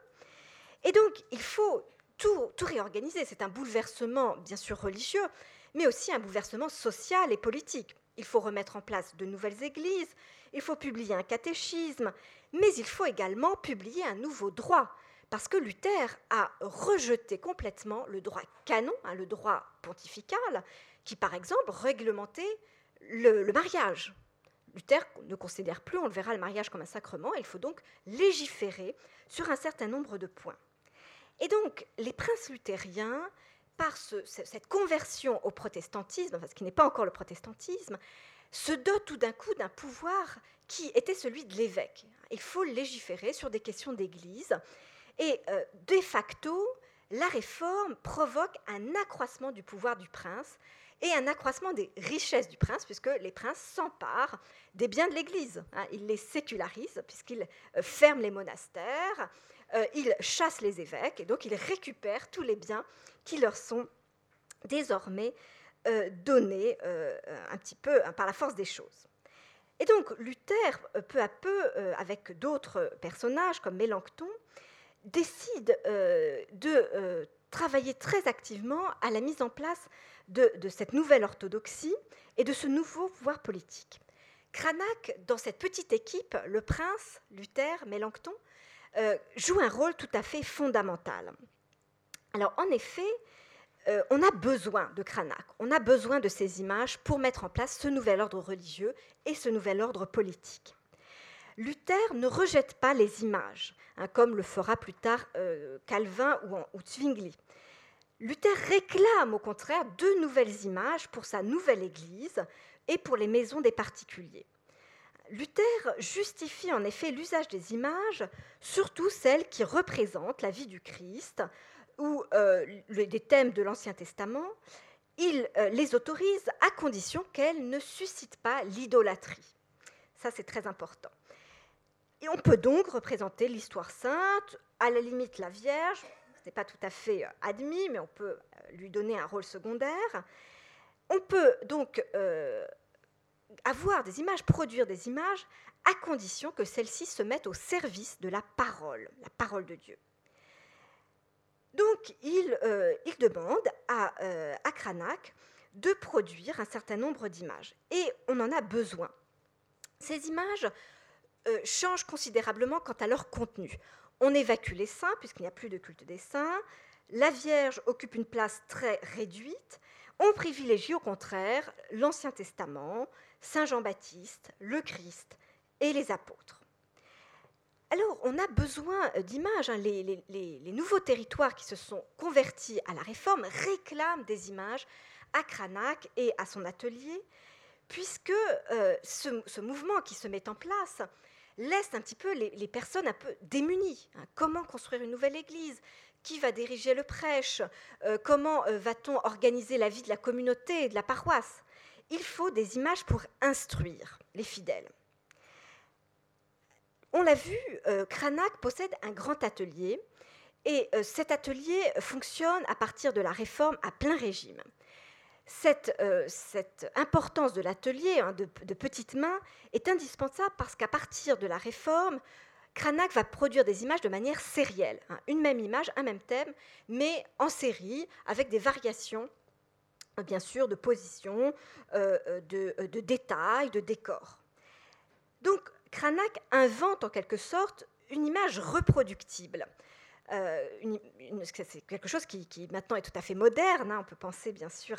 S1: Et donc, il faut tout, réorganiser. C'est un bouleversement, bien sûr, religieux, mais aussi un bouleversement social et politique. Il faut remettre en place de nouvelles églises, il faut publier un catéchisme, mais il faut également publier un nouveau droit, parce que Luther a rejeté complètement le droit canon, hein, le droit pontifical, qui par exemple réglementait le, mariage. Luther ne considère plus, on le verra, le mariage comme un sacrement, il faut donc légiférer sur un certain nombre de points. Et donc, les princes luthériens, par cette conversion au protestantisme, ce qui n'est pas encore le protestantisme, se dotent tout d'un coup d'un pouvoir qui était celui de l'évêque. Il faut légiférer sur des questions d'Église. Et euh, de facto, la réforme provoque un accroissement du pouvoir du prince et un accroissement des richesses du prince, puisque les princes s'emparent des biens de l'Église. Hein. Ils les sécularisent, puisqu'ils euh, ferment les monastères, euh, ils chassent les évêques, et donc ils récupèrent tous les biens qui leur sont désormais donnés un petit peu hein, par la force des choses. Et donc Luther, peu à peu, avec d'autres personnages comme Mélenchon, décide de travailler très activement à la mise en place de, cette nouvelle orthodoxie et de ce nouveau pouvoir politique. Cranach, dans cette petite équipe, le prince, Luther, Mélenchon, euh, joue un rôle tout à fait fondamental. Alors, en effet, euh, on a besoin de Cranach, on a besoin de ces images pour mettre en place ce nouvel ordre religieux et ce nouvel ordre politique. Luther ne rejette pas les images, hein, comme le fera plus tard euh, Calvin ou, Zwingli. Luther réclame au contraire deux nouvelles images pour sa nouvelle Église et pour les maisons des particuliers. Luther justifie en effet l'usage des images, surtout celles qui représentent la vie du Christ ou euh, des thèmes de l'Ancien Testament. Il euh, les autorise à condition qu'elles ne suscitent pas l'idolâtrie. Ça, c'est très important. Et on peut donc représenter l'histoire sainte, à la limite la Vierge, ce n'est pas tout à fait euh, admis, mais on peut euh, lui donner un rôle secondaire. On peut donc euh, avoir des images, produire des images, à condition que celles-ci se mettent au service de la parole, la parole de Dieu. Donc, il, demande à, à Cranach de produire un certain nombre d'images. Et on en a besoin. Ces images changent considérablement quant à leur contenu. On évacue les saints, puisqu'il n'y a plus de culte des saints. La Vierge occupe une place très réduite. On privilégie au contraire l'Ancien Testament, Saint Jean-Baptiste, le Christ et les apôtres. Alors, on a besoin d'images. Hein. Les, nouveaux territoires qui se sont convertis à la réforme réclament des images à Cranach et à son atelier, puisque euh, ce, mouvement qui se met en place laisse un petit peu les, personnes un peu démunies. Hein. Comment construire une nouvelle église? Qui va diriger le prêche? Euh, Comment euh, va-t-on organiser la vie de la communauté et de la paroisse? Il faut des images pour instruire les fidèles. On l'a vu, Cranach possède un grand atelier et cet atelier fonctionne à partir de la réforme à plein régime. Euh, cette, importance de l'atelier hein, de, petites mains est indispensable parce qu'à partir de la réforme, Cranach va produire des images de manière sérielle. Hein. une même image, un même thème, mais en série, avec des variations, euh, bien sûr, de position, euh, de, de détails, de décors. Donc, Cranach invente en quelque sorte une image reproductible. Euh, c'est quelque chose qui, maintenant est tout à fait moderne. Hein. on peut penser bien sûr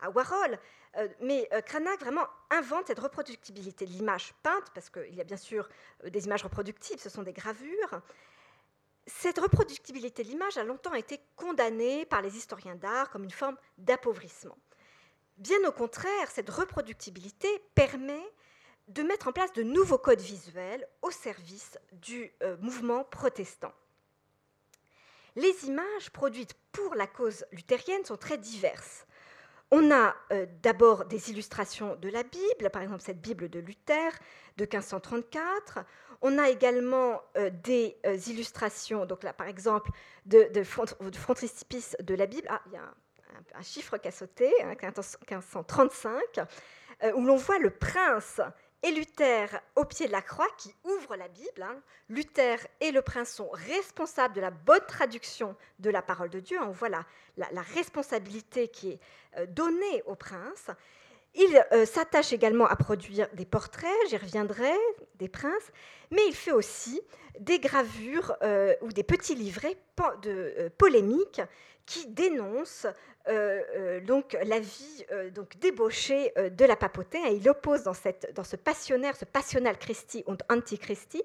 S1: à, Warhol, euh, mais euh, Cranach vraiment invente cette reproductibilité de l'image peinte, parce qu'il y a bien sûr des images reproductibles, ce sont des gravures. Cette reproductibilité de l'image a longtemps été condamnée par les historiens d'art comme une forme d'appauvrissement. Bien au contraire, cette reproductibilité permet de mettre en place de nouveaux codes visuels au service du mouvement protestant. Les images produites pour la cause luthérienne sont très diverses. On a euh, d'abord des illustrations de la Bible, par exemple cette Bible de Luther de 1534. On a également euh, des euh, illustrations, donc là par exemple de, frontispice de la Bible. Ah, il y a un, chiffre qui a sauté, 1535, hein, où l'on voit le prince et Luther au pied de la croix qui ouvre la Bible. Hein. Luther et le prince sont responsables de la bonne traduction de la parole de Dieu. On voit la, responsabilité qui est euh, donnée au prince. Il euh, s'attache également à produire des portraits, j'y reviendrai, des princes, mais il fait aussi des gravures euh, ou des petits livrets de, polémiques qui dénoncent euh, euh, donc la vie euh, donc débauchée de la papauté. il oppose dans, cette, dans ce passionnaire, ce passionnal Christi und Antichristi,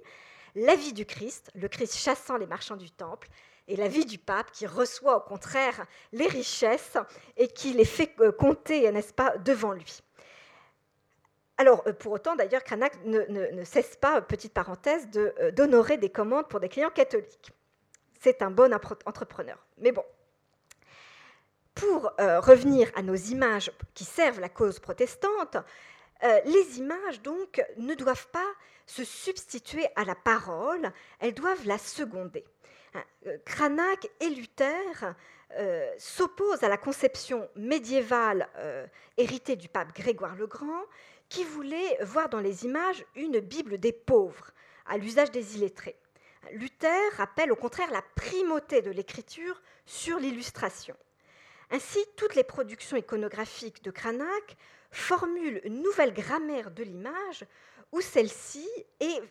S1: la vie du Christ, le Christ chassant les marchands du temple, et la vie du pape qui reçoit au contraire les richesses et qui les fait compter, n'est-ce pas, devant lui. Alors, pour autant, d'ailleurs, Cranach ne, cesse pas, petite parenthèse, d'honorer des commandes pour des clients catholiques. C'est un bon entrepreneur. Mais bon, pour revenir à nos images qui servent la cause protestante, les images, donc, ne doivent pas se substituer à la parole, elles doivent la seconder. Hein, euh, Cranach et Luther euh, s'opposent à la conception médiévale euh, héritée du pape Grégoire le Grand, qui voulait voir dans les images une Bible des pauvres, à l'usage des illettrés. Luther rappelle au contraire la primauté de l'écriture sur l'illustration. Ainsi, toutes les productions iconographiques de Cranach formulent une nouvelle grammaire de l'image où celle-ci est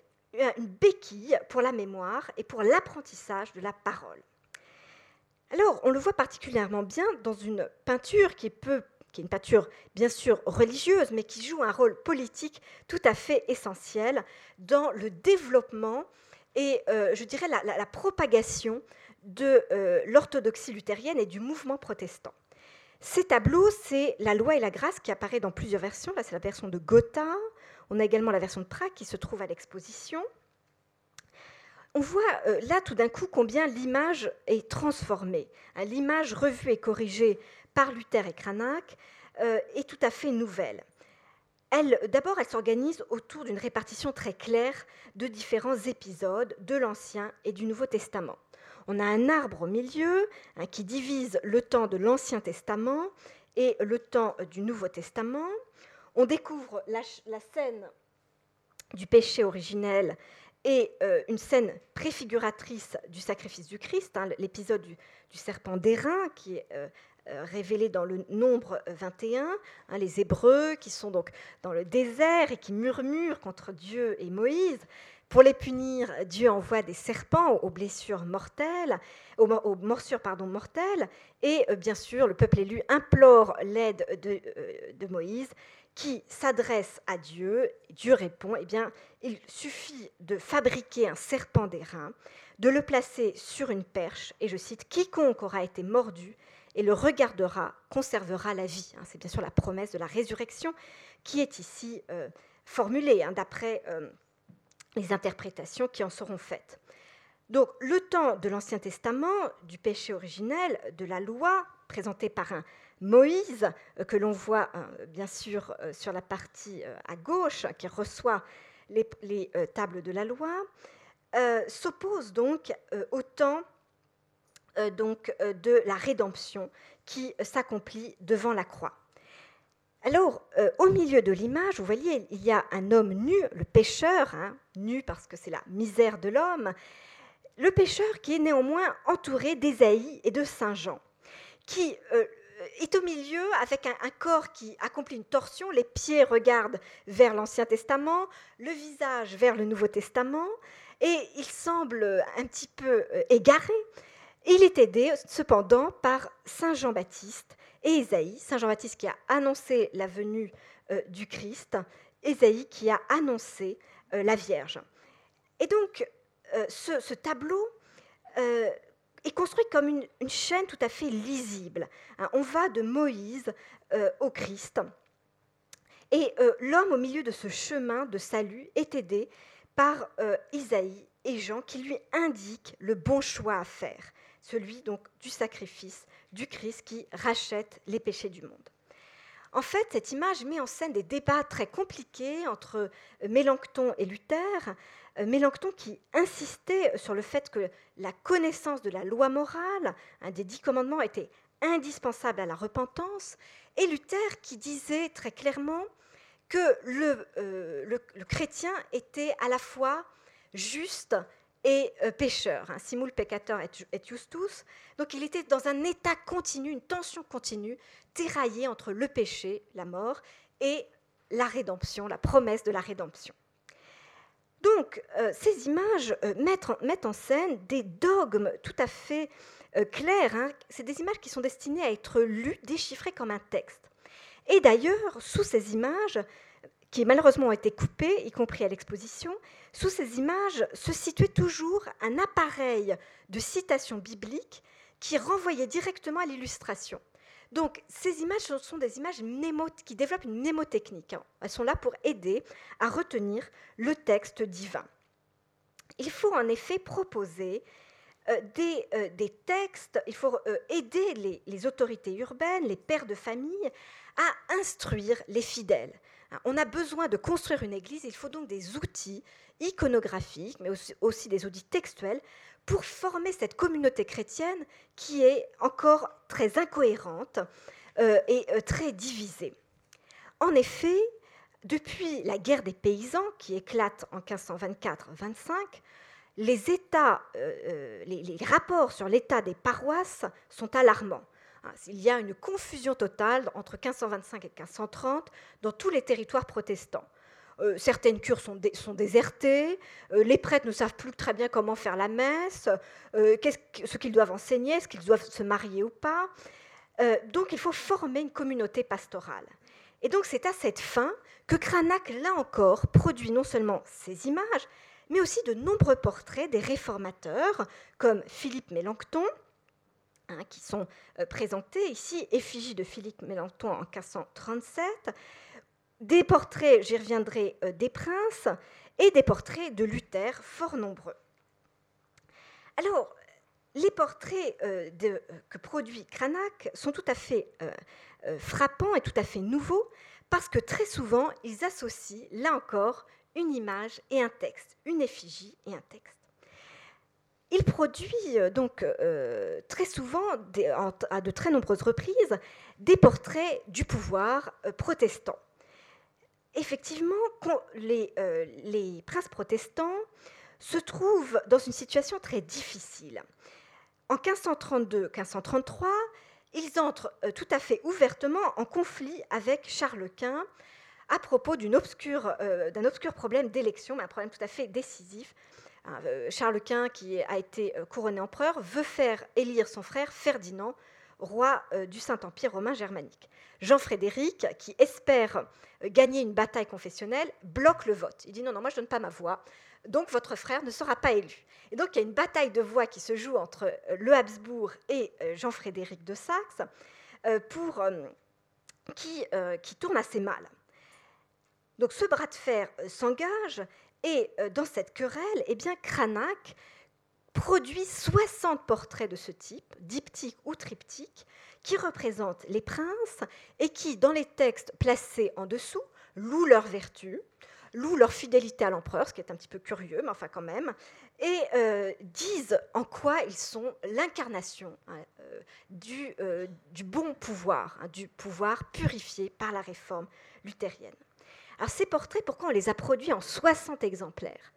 S1: une béquille pour la mémoire et pour l'apprentissage de la parole. Alors, on le voit particulièrement bien dans une peinture qui est, qui est une peinture bien sûr religieuse, mais qui joue un rôle politique tout à fait essentiel dans le développement et, euh, je dirais, la, propagation de euh, l'orthodoxie luthérienne et du mouvement protestant. Ces tableaux, c'est La loi et la grâce qui apparaît dans plusieurs versions. Là, c'est la version de Gotha, on a également la version de Prague qui se trouve à l'exposition. On voit euh, là tout d'un coup combien l'image est transformée. Hein, l'image revue et corrigée par Luther et Cranach euh, est tout à fait nouvelle. D'abord, elle s'organise autour d'une répartition très claire de différents épisodes de l'Ancien et du Nouveau Testament. On a un arbre au milieu hein, qui divise le temps de l'Ancien Testament et le temps du Nouveau Testament on découvre la, scène du péché originel et euh, une scène préfiguratrice du sacrifice du Christ, hein, l'épisode du, serpent d'airain qui est euh, euh, révélé dans le nombre 21, hein, les Hébreux qui sont donc dans le désert et qui murmurent contre Dieu et Moïse. Pour les punir, Dieu envoie des serpents aux blessures mortelles, aux, morsures pardon, mortelles, et bien sûr, le peuple élu implore l'aide de, de Moïse, qui s'adresse à Dieu, Dieu répond, eh bien, il suffit de fabriquer un serpent d'airain, de le placer sur une perche, et je cite, quiconque aura été mordu et le regardera conservera la vie. Hein, c'est bien sûr la promesse de la résurrection qui est ici euh, formulée hein, d'après euh, les interprétations qui en seront faites. Donc le temps de l'Ancien Testament, du péché originel, de la loi, présentée par un Moïse, euh, que l'on voit euh, bien sûr euh, sur la partie à gauche, qui reçoit les, tables de la loi, s'oppose donc au temps de la rédemption qui s'accomplit devant la croix. Alors, au milieu de l'image, vous voyez, il y a un homme nu, le pécheur, hein, nu parce que c'est la misère de l'homme, le pécheur qui est néanmoins entouré d'Ésaïe et de Saint Jean, qui est au milieu avec un, corps qui accomplit une torsion, les pieds regardent vers l'Ancien Testament, le visage vers le Nouveau Testament, et il semble un petit peu euh, égaré. Il est aidé cependant par Saint Jean-Baptiste et Ésaïe, Saint Jean-Baptiste qui a annoncé la venue euh, du Christ, Ésaïe qui a annoncé euh, la Vierge. Et donc, ce, tableau est construit comme une, chaîne tout à fait lisible. Hein. on va de Moïse euh, au Christ. Et euh, l'homme au milieu de ce chemin de salut est aidé par euh, Isaïe et Jean qui lui indiquent le bon choix à faire, celui donc du sacrifice du Christ qui rachète les péchés du monde. En fait, cette image met en scène des débats très compliqués entre Mélenchon et Luther, euh, Mélenchon qui insistait sur le fait que la connaissance de la loi morale, un des dix commandements, était indispensable à la repentance, et Luther qui disait très clairement que le, euh, chrétien était à la fois juste et euh, pécheur, hein, simul peccator et justus. Donc il était dans un état continu, une tension continue, tiraillée entre le péché, la mort, et la rédemption, la promesse de la rédemption. Donc, euh, ces images euh, mettent, en, scène des dogmes tout à fait euh, clairs. Hein. C'est des images qui sont destinées à être lues, déchiffrées comme un texte. Et d'ailleurs, sous ces images, qui malheureusement ont été coupées, y compris à l'exposition, sous ces images se situait toujours un appareil de citation biblique qui renvoyait directement à l'illustration. Donc, ces images sont des images qui développent une mnémotechnique. Hein. Elles sont là pour aider à retenir le texte divin. Il faut en effet proposer euh, euh, des, textes, il faut euh, aider les, autorités urbaines, les pères de famille, à instruire les fidèles. On a besoin de construire une église, il faut donc des outils iconographiques, mais aussi des outils textuels pour former cette communauté chrétienne qui est encore très incohérente euh, et euh, très divisée. En effet, depuis la guerre des paysans qui éclate en 1524-25, les, états, euh, les, rapports sur l'état des paroisses sont alarmants. Hein, il y a une confusion totale entre 1525 et 1530 dans tous les territoires protestants. Euh, certaines cures sont, désertées, euh, les prêtres ne savent plus très bien comment faire la messe, euh, ce qu'ils doivent enseigner, est-ce qu'ils doivent se marier ou pas. donc il faut former une communauté pastorale. Et donc c'est à cette fin que Cranach, là encore, produit non seulement ces images, mais aussi de nombreux portraits des réformateurs, comme Philippe Mélenchon, hein, qui sont présentés ici, effigie de Philippe Mélenchon en 1537, des portraits, j'y reviendrai, euh, des princes et des portraits de Luther, fort nombreux. Alors, les portraits euh, euh, que produit Cranach sont tout à fait frappants et tout à fait nouveaux parce que très souvent, ils associent, là encore, une image et un texte, une effigie et un texte. Il produit donc très souvent, à de très nombreuses reprises, des portraits du pouvoir protestant effectivement, euh, les, princes protestants se trouvent dans une situation très difficile. En 1532-1533, ils entrent euh, tout à fait ouvertement en conflit avec Charles Quint à propos euh, d'un obscur, problème d'élection, mais un problème tout à fait décisif. Charles Quint, qui a été couronné empereur, veut faire élire son frère Ferdinand roi du Saint-Empire romain germanique. Jean-Frédéric, qui espère gagner une bataille confessionnelle, bloque le vote. Il dit non, non, moi je ne donne pas ma voix, donc votre frère ne sera pas élu. Et donc il y a une bataille de voix qui se joue entre euh, le Habsbourg et euh, Jean-Frédéric de Saxe, euh, pour, qui, qui tourne assez mal. Donc ce bras de fer s'engage et dans cette querelle, eh bien, Cranach produit 60 portraits de ce type, diptyques ou triptyques, qui représentent les princes et qui, dans les textes placés en dessous, louent leur vertu, louent leur fidélité à l'empereur, ce qui est un petit peu curieux, mais enfin quand même, et euh, disent en quoi ils sont l'incarnation hein, euh, du, euh, du, bon pouvoir, hein, du pouvoir purifié par la réforme luthérienne. Alors ces portraits, pourquoi on les a produits en 60 exemplaires?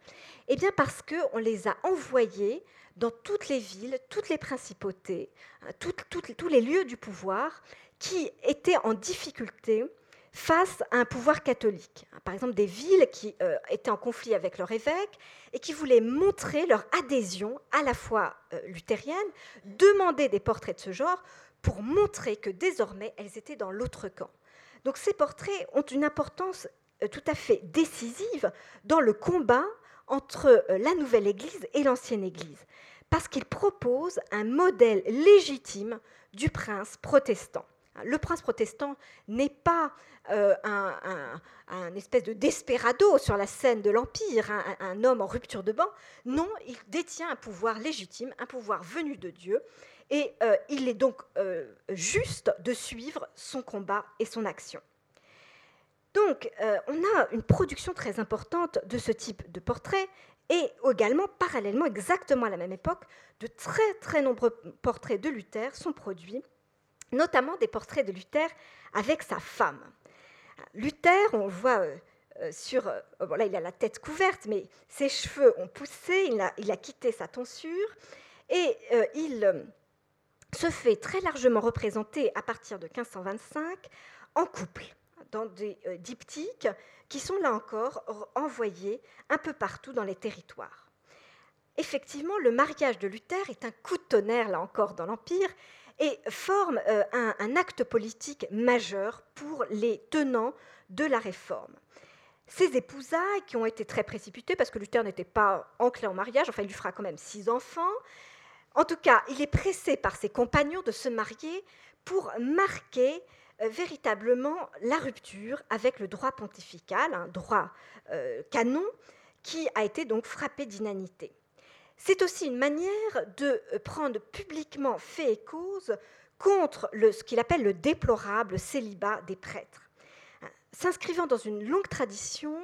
S1: Eh bien parce qu'on les a envoyés dans toutes les villes, toutes les principautés, hein, tous les lieux du pouvoir qui étaient en difficulté face à un pouvoir catholique. Par exemple, des villes qui euh, étaient en conflit avec leur évêque et qui voulaient montrer leur adhésion à la foi euh, luthérienne, demander des portraits de ce genre pour montrer que désormais elles étaient dans l'autre camp. Donc ces portraits ont une importance tout à fait décisive dans le combat entre euh, la nouvelle Église et l'ancienne Église, parce qu'il propose un modèle légitime du prince protestant. Le prince protestant n'est pas euh, un, espèce de desperado sur la scène de l'Empire, un, homme en rupture de banc. Non, il détient un pouvoir légitime, un pouvoir venu de Dieu, et il est donc juste de suivre son combat et son action. Donc, euh, on a une production très importante de ce type de portraits et également, parallèlement, exactement à la même époque, de très très nombreux portraits de Luther sont produits, notamment des portraits de Luther avec sa femme. Luther, on le voit euh, euh, sur... là, il a la tête couverte, mais ses cheveux ont poussé, il a, il a quitté sa tonsure, et il se fait très largement représenter à partir de 1525 en couple dans des euh, diptyques qui sont là encore envoyés un peu partout dans les territoires. Effectivement, le mariage de Luther est un coup de tonnerre, là encore, dans l'Empire, et forme euh, un, acte politique majeur pour les tenants de la réforme. Ces épousailles, qui ont été très précipitées, parce que Luther n'était pas enclin en mariage, enfin il lui fera quand même six enfants, en tout cas, il est pressé par ses compagnons de se marier pour marquer véritablement la rupture avec le droit pontifical, un droit euh, canon, qui a été donc frappé d'inanité. C'est aussi une manière de euh, prendre publiquement fait et cause contre ce qu'il appelle le déplorable célibat des prêtres. S'inscrivant dans une longue tradition,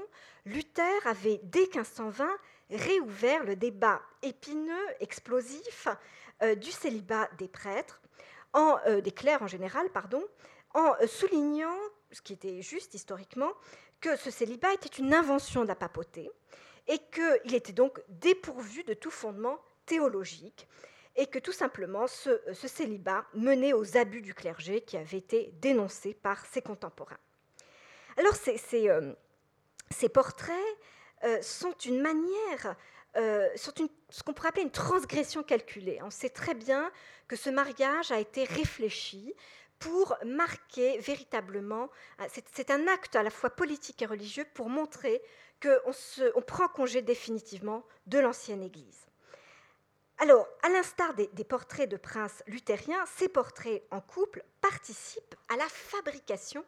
S1: Luther avait, dès 1520, réouvert le débat épineux, explosif euh, du célibat des prêtres, euh, des clercs en général, pardon, en euh, soulignant, ce qui était juste historiquement, que ce célibat était une invention de la papauté et qu'il était donc dépourvu de tout fondement théologique et que tout simplement ce, ce, célibat menait aux abus du clergé qui avaient été dénoncés par ses contemporains. Alors ces, ces portraits euh, sont une manière, euh, sont ce qu'on pourrait appeler une transgression calculée. On sait très bien que ce mariage a été réfléchi pour marquer véritablement, euh, c'est un acte à la fois politique et religieux pour montrer qu'on on prend congé définitivement de l'ancienne Église. Alors, à l'instar des, portraits de princes luthériens, ces portraits en couple participent à la fabrication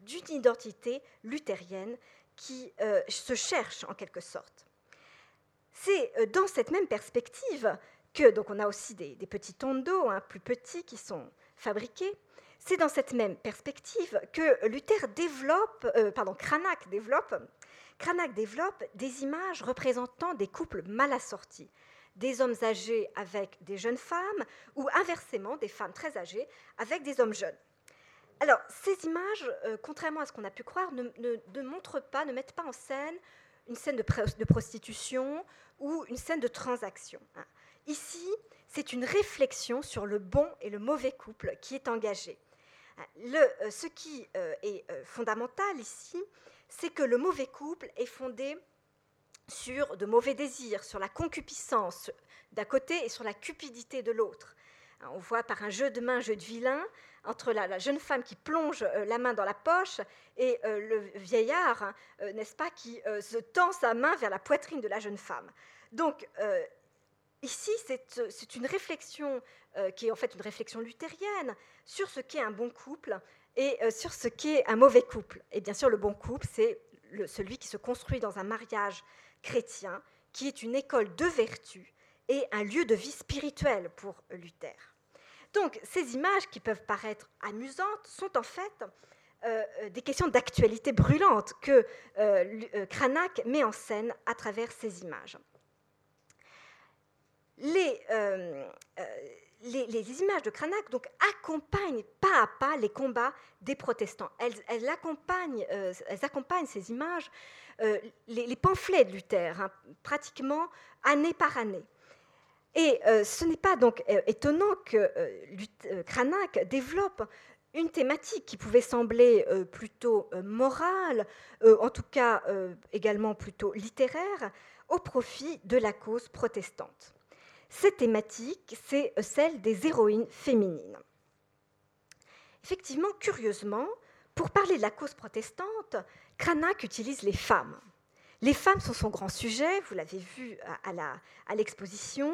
S1: d'une identité luthérienne qui euh, se cherche en quelque sorte. C'est euh, dans cette même perspective que, donc on a aussi des, petits tondos hein, plus petits qui sont fabriqués, c'est dans cette même perspective que Luther développe, euh, pardon, Cranach développe, Cranach des images représentant des couples mal assortis, des hommes âgés avec des jeunes femmes, ou inversement des femmes très âgées avec des hommes jeunes. Alors, ces images, euh, contrairement à ce qu'on a pu croire, ne, montrent pas, ne mettent pas en scène une scène de, prostitution ou une scène de transaction. Hein. Ici, c'est une réflexion sur le bon et le mauvais couple qui est engagée. Euh, ce qui euh, est fondamental ici, c'est que le mauvais couple est fondé sur de mauvais désirs, sur la concupiscence d'un côté et sur la cupidité de l'autre. Hein, on voit par un jeu de main, jeu de vilain, entre la, jeune femme qui plonge euh, la main dans la poche et euh, le vieillard, hein, euh, n'est-ce pas, qui se tend sa main vers la poitrine de la jeune femme. Donc, ici, c'est une réflexion qui est en fait une réflexion luthérienne sur ce qu'est un bon couple et sur ce qu'est un mauvais couple. Et bien sûr, le bon couple, c'est celui qui se construit dans un mariage chrétien, qui est une école de vertu et un lieu de vie spirituelle pour Luther. Donc ces images qui peuvent paraître amusantes sont en fait euh, euh, des questions d'actualité brûlante que euh, Cranach met en scène à travers ces images. Les, les, images de Cranach donc, accompagnent pas à pas les combats des protestants. Elles, accompagnent, elles accompagnent, ces images les, pamphlets de Luther, hein, pratiquement année par année. Et euh, ce n'est pas donc euh, étonnant que euh, Cranach développe une thématique qui pouvait sembler plutôt morale, en tout cas également plutôt littéraire, au profit de la cause protestante. Cette thématique, c'est celle des héroïnes féminines. Effectivement, curieusement, pour parler de la cause protestante, Cranach utilise les femmes. Les femmes sont son grand sujet, vous l'avez vu à l'exposition.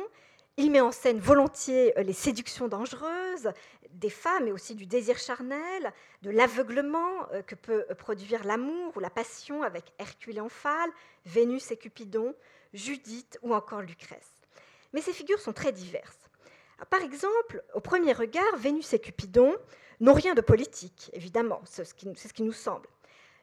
S1: Il met en scène volontiers euh, les séductions dangereuses des femmes et aussi du désir charnel, de l'aveuglement euh, que peut euh, produire l'amour ou la passion avec Hercule et Omphale, Vénus et Cupidon, Judith ou encore Lucrèce. Mais ces figures sont très diverses. Par exemple, au premier regard, Vénus et Cupidon n'ont rien de politique, évidemment, c'est ce qui nous semble.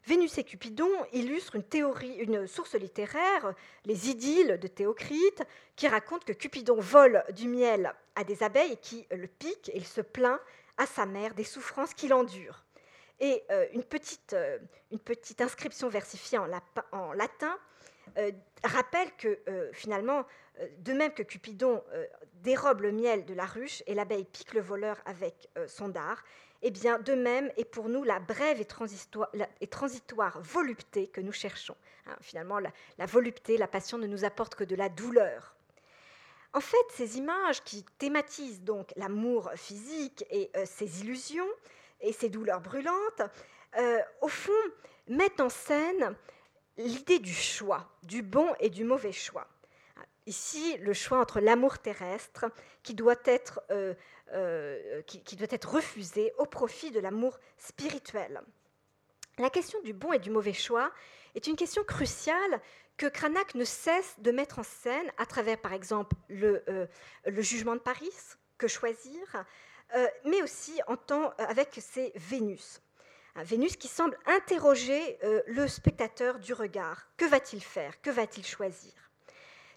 S1: Vénus et Cupidon illustrent une, source littéraire, les idylles de Théocrite, qui racontent que Cupidon vole du miel à des abeilles et qui le pique et il se plaint à sa mère des souffrances qu'il endure. Et euh, une, petite, euh, une, petite, inscription versifiée en latin euh, rappelle que finalement, de même que Cupidon dérobe le miel de la ruche et l'abeille pique le voleur avec son dard, eh bien, de même est pour nous la brève et transitoire, volupté que nous cherchons. Hein, finalement, la, volupté, la passion ne nous apporte que de la douleur. En fait, ces images qui thématisent donc l'amour physique et euh, ses illusions et ses douleurs brûlantes, euh, au fond, mettent en scène l'idée du choix, du bon et du mauvais choix. Ici, le choix entre l'amour terrestre qui doit être, euh, euh, qui, doit être refusé au profit de l'amour spirituel. La question du bon et du mauvais choix est une question cruciale que Cranach ne cesse de mettre en scène à travers, par exemple, le, euh, jugement de Paris, que choisir, mais aussi en temps avec ses Vénus. Vénus qui semble interroger le spectateur du regard. Que va-t-il faire? Que va-t-il choisir?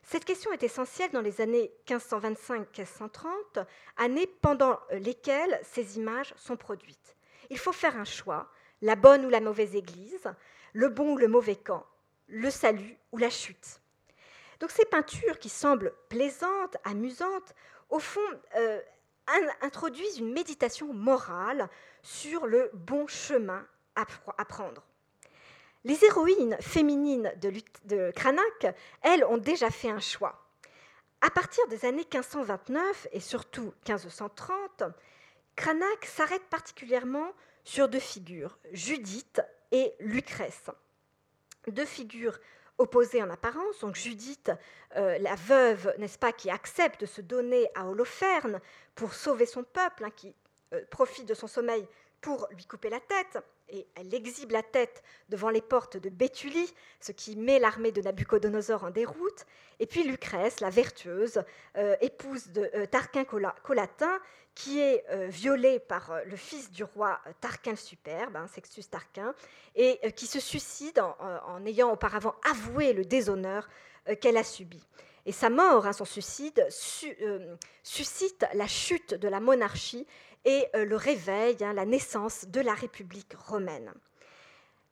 S1: Cette question est essentielle dans les années 1525-1530, années pendant lesquelles ces images sont produites. Il faut faire un choix, la bonne ou la mauvaise église, le bon ou le mauvais camp, le salut ou la chute. Donc ces peintures qui semblent plaisantes, amusantes, au fond euh, introduisent une méditation morale sur le bon chemin à prendre. Les héroïnes féminines de, Cranach, elles, ont déjà fait un choix. À partir des années 1529 et surtout 1530, Cranach s'arrête particulièrement sur deux figures, Judith et Lucrèce. Deux figures opposées en apparence, donc Judith, euh, la veuve, n'est-ce pas, qui accepte de se donner à Holoferne pour sauver son peuple, hein, qui profite de son sommeil pour lui couper la tête, et elle exhibe la tête devant les portes de Béthulie, ce qui met l'armée de Nabucodonosor en déroute. Et puis Lucrèce, la vertueuse, euh, épouse de euh, Tarquin Colatin, qui est euh, violée par le fils du roi Tarquin le Superbe, hein, Sextus Tarquin, et qui se suicide en, ayant auparavant avoué le déshonneur qu'elle a subi. Et sa mort, hein, son suicide, suscite la chute de la monarchie et euh, le réveil, hein, la naissance de la République romaine.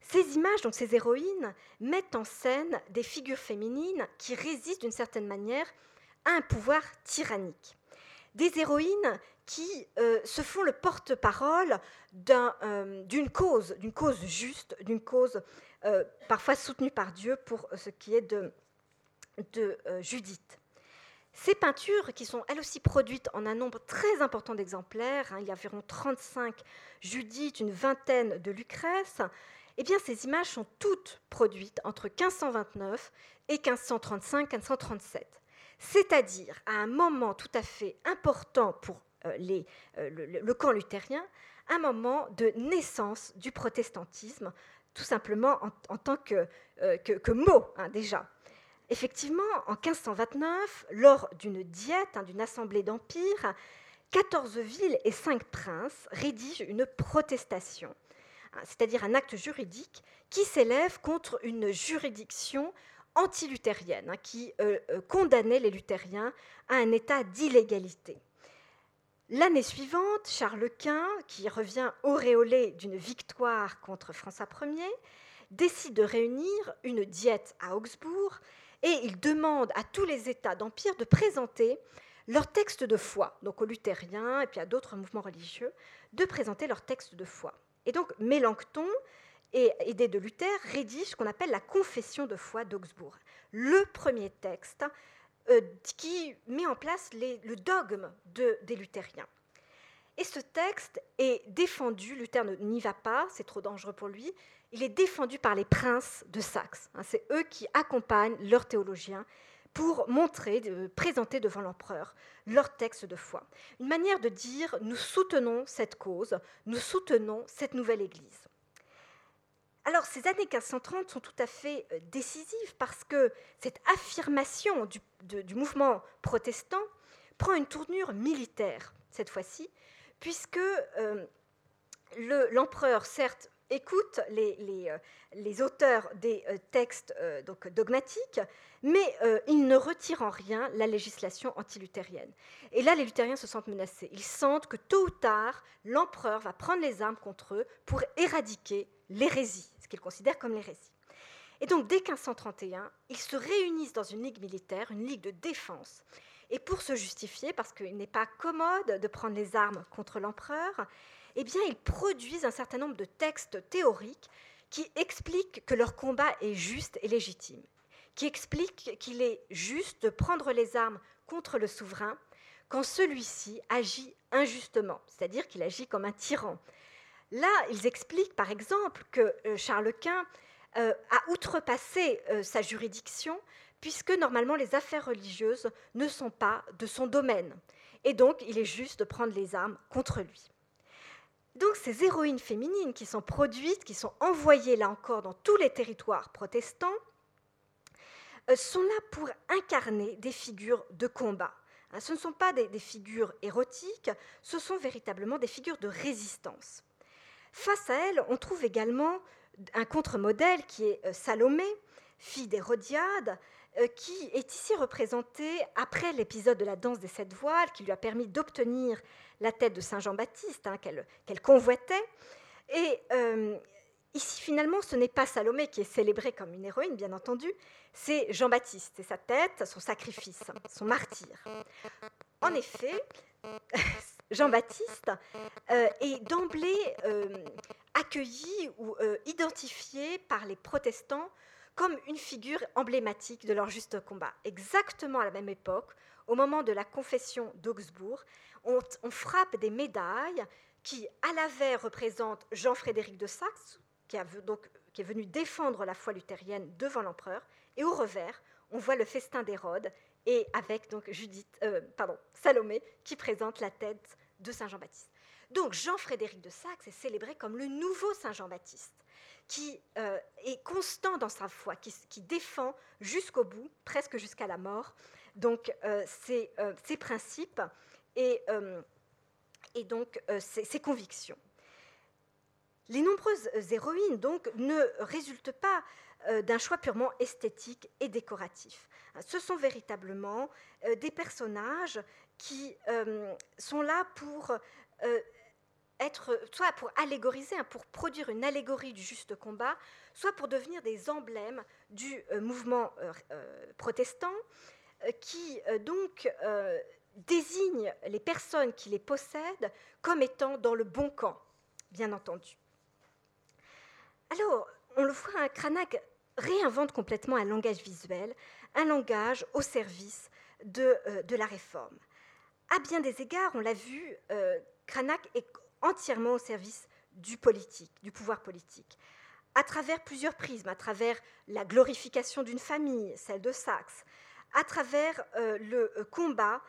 S1: Ces images, donc ces héroïnes, mettent en scène des figures féminines qui résistent d'une certaine manière à un pouvoir tyrannique. Des héroïnes qui euh, se font le porte-parole euh, d'une cause, d'une cause juste, d'une cause parfois soutenue par Dieu pour ce qui est de, de Judith. Ces peintures, qui sont elles aussi produites en un nombre très important d'exemplaires, hein, il y a environ 35 Judith, une vingtaine de Lucrèce, eh bien, ces images sont toutes produites entre 1529 et 1535-1537, c'est-à-dire à un moment tout à fait important pour euh, euh, le, camp luthérien, un moment de naissance du protestantisme, tout simplement en, tant que, euh, mot hein, déjà. Effectivement, en 1529, lors d'une diète, hein, d'une assemblée d'empire, 14 villes et 5 princes rédigent une protestation, hein, c'est-à-dire un acte juridique qui s'élève contre une juridiction anti-luthérienne, hein, qui euh, euh, condamnait les luthériens à un état d'illégalité. L'année suivante, Charles Quint, qui revient auréolé d'une victoire contre François Ier, décide de réunir une diète à Augsbourg et il demande à tous les États d'Empire de présenter leur texte de foi, donc aux luthériens et puis à d'autres mouvements religieux, de présenter leur texte de foi. Et donc Mélenchon, aidé de Luther, rédige ce qu'on appelle la Confession de foi d'Augsbourg, le premier texte euh, qui met en place le dogme des luthériens. Et ce texte est défendu, Luther n'y va pas, c'est trop dangereux pour lui, il est défendu par les princes de Saxe. Hein, c'est eux qui accompagnent leurs théologiens pour montrer, présenter devant l'empereur leur texte de foi. Une manière de dire nous soutenons cette cause, nous soutenons cette nouvelle Église. Alors ces années 1530 sont tout à fait euh, décisives parce que cette affirmation du, mouvement protestant prend une tournure militaire cette fois-ci, puisque euh, l'empereur, certes, écoute les, euh, auteurs des euh, textes euh, donc, dogmatiques, mais ils ne retirent en rien la législation antiluthérienne. Et là, les luthériens se sentent menacés. Ils sentent que tôt ou tard, l'empereur va prendre les armes contre eux pour éradiquer l'hérésie, ce qu'ils considèrent comme l'hérésie. Et donc, dès 1531, ils se réunissent dans une ligue militaire, une ligue de défense. Et pour se justifier, parce qu'il n'est pas commode de prendre les armes contre l'empereur, eh bien, ils produisent un certain nombre de textes théoriques qui expliquent que leur combat est juste et légitime, qui expliquent qu'il est juste de prendre les armes contre le souverain quand celui-ci agit injustement, c'est-à-dire qu'il agit comme un tyran. Là, ils expliquent par exemple que euh, Charles Quint a outrepassé sa juridiction, puisque normalement les affaires religieuses ne sont pas de son domaine. Et donc, il est juste de prendre les armes contre lui. Donc, ces héroïnes féminines qui sont produites, qui sont envoyées là encore dans tous les territoires protestants, euh, sont là pour incarner des figures de combat. Hein, ce ne sont pas des, figures érotiques, ce sont véritablement des figures de résistance. Face à elles, on trouve également un contre-modèle qui est euh, Salomé, fille d'Hérodiade, qui est ici représentée après l'épisode de la danse des sept voiles, qui lui a permis d'obtenir la tête de Saint Jean-Baptiste, hein, qu'elle convoitait. Et Ici, finalement, ce n'est pas Salomé qui est célébrée comme une héroïne, bien entendu, c'est Jean-Baptiste, c'est sa tête, son sacrifice, son martyr. En effet, [LAUGHS] Jean-Baptiste euh, est d'emblée euh, accueilli ou euh, identifié par les protestants comme une figure emblématique de leur juste combat. Exactement à la même époque, au moment de la confession d'Augsbourg, on, frappe des médailles qui, à l'avers, représentent Jean-Frédéric de Saxe, qui, est venu défendre la foi luthérienne devant l'empereur, et au revers, on voit le festin d'Hérode, et avec donc Judith, euh, Salomé qui présente la tête de Saint Jean-Baptiste. Donc Jean-Frédéric de Saxe est célébré comme le nouveau Saint Jean-Baptiste, qui euh, est constant dans sa foi, qui, défend jusqu'au bout, presque jusqu'à la mort, donc euh, ses, principes et, donc ses convictions. Les nombreuses héroïnes, donc, ne résultent pas euh, d'un choix purement esthétique et décoratif. Ce sont véritablement euh, des personnages qui euh, sont là pour être, soit pour allégoriser, hein, pour produire une allégorie du juste combat, soit pour devenir des emblèmes du mouvement protestant, qui donc désignent les personnes qui les possèdent comme étant dans le bon camp, bien entendu. Alors, on le voit, Cranach réinvente complètement un langage visuel, un langage au service de, euh, la réforme. À bien des égards, on l'a vu, euh, Cranach est entièrement au service du politique, du pouvoir politique, à travers plusieurs prismes, à travers la glorification d'une famille, celle de Saxe, à travers euh, le combat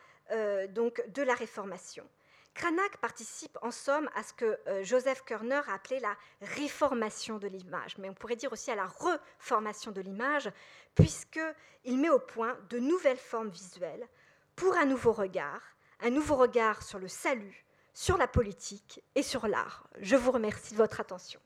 S1: donc de la réformation. Cranach participe en somme à ce que euh, Joseph Körner a appelé la réformation de l'image, mais on pourrait dire aussi à la reformation de l'image, puisqu'il met au point de nouvelles formes visuelles pour un nouveau regard, un nouveau regard sur le salut, sur la politique et sur l'art. Je vous remercie de votre attention.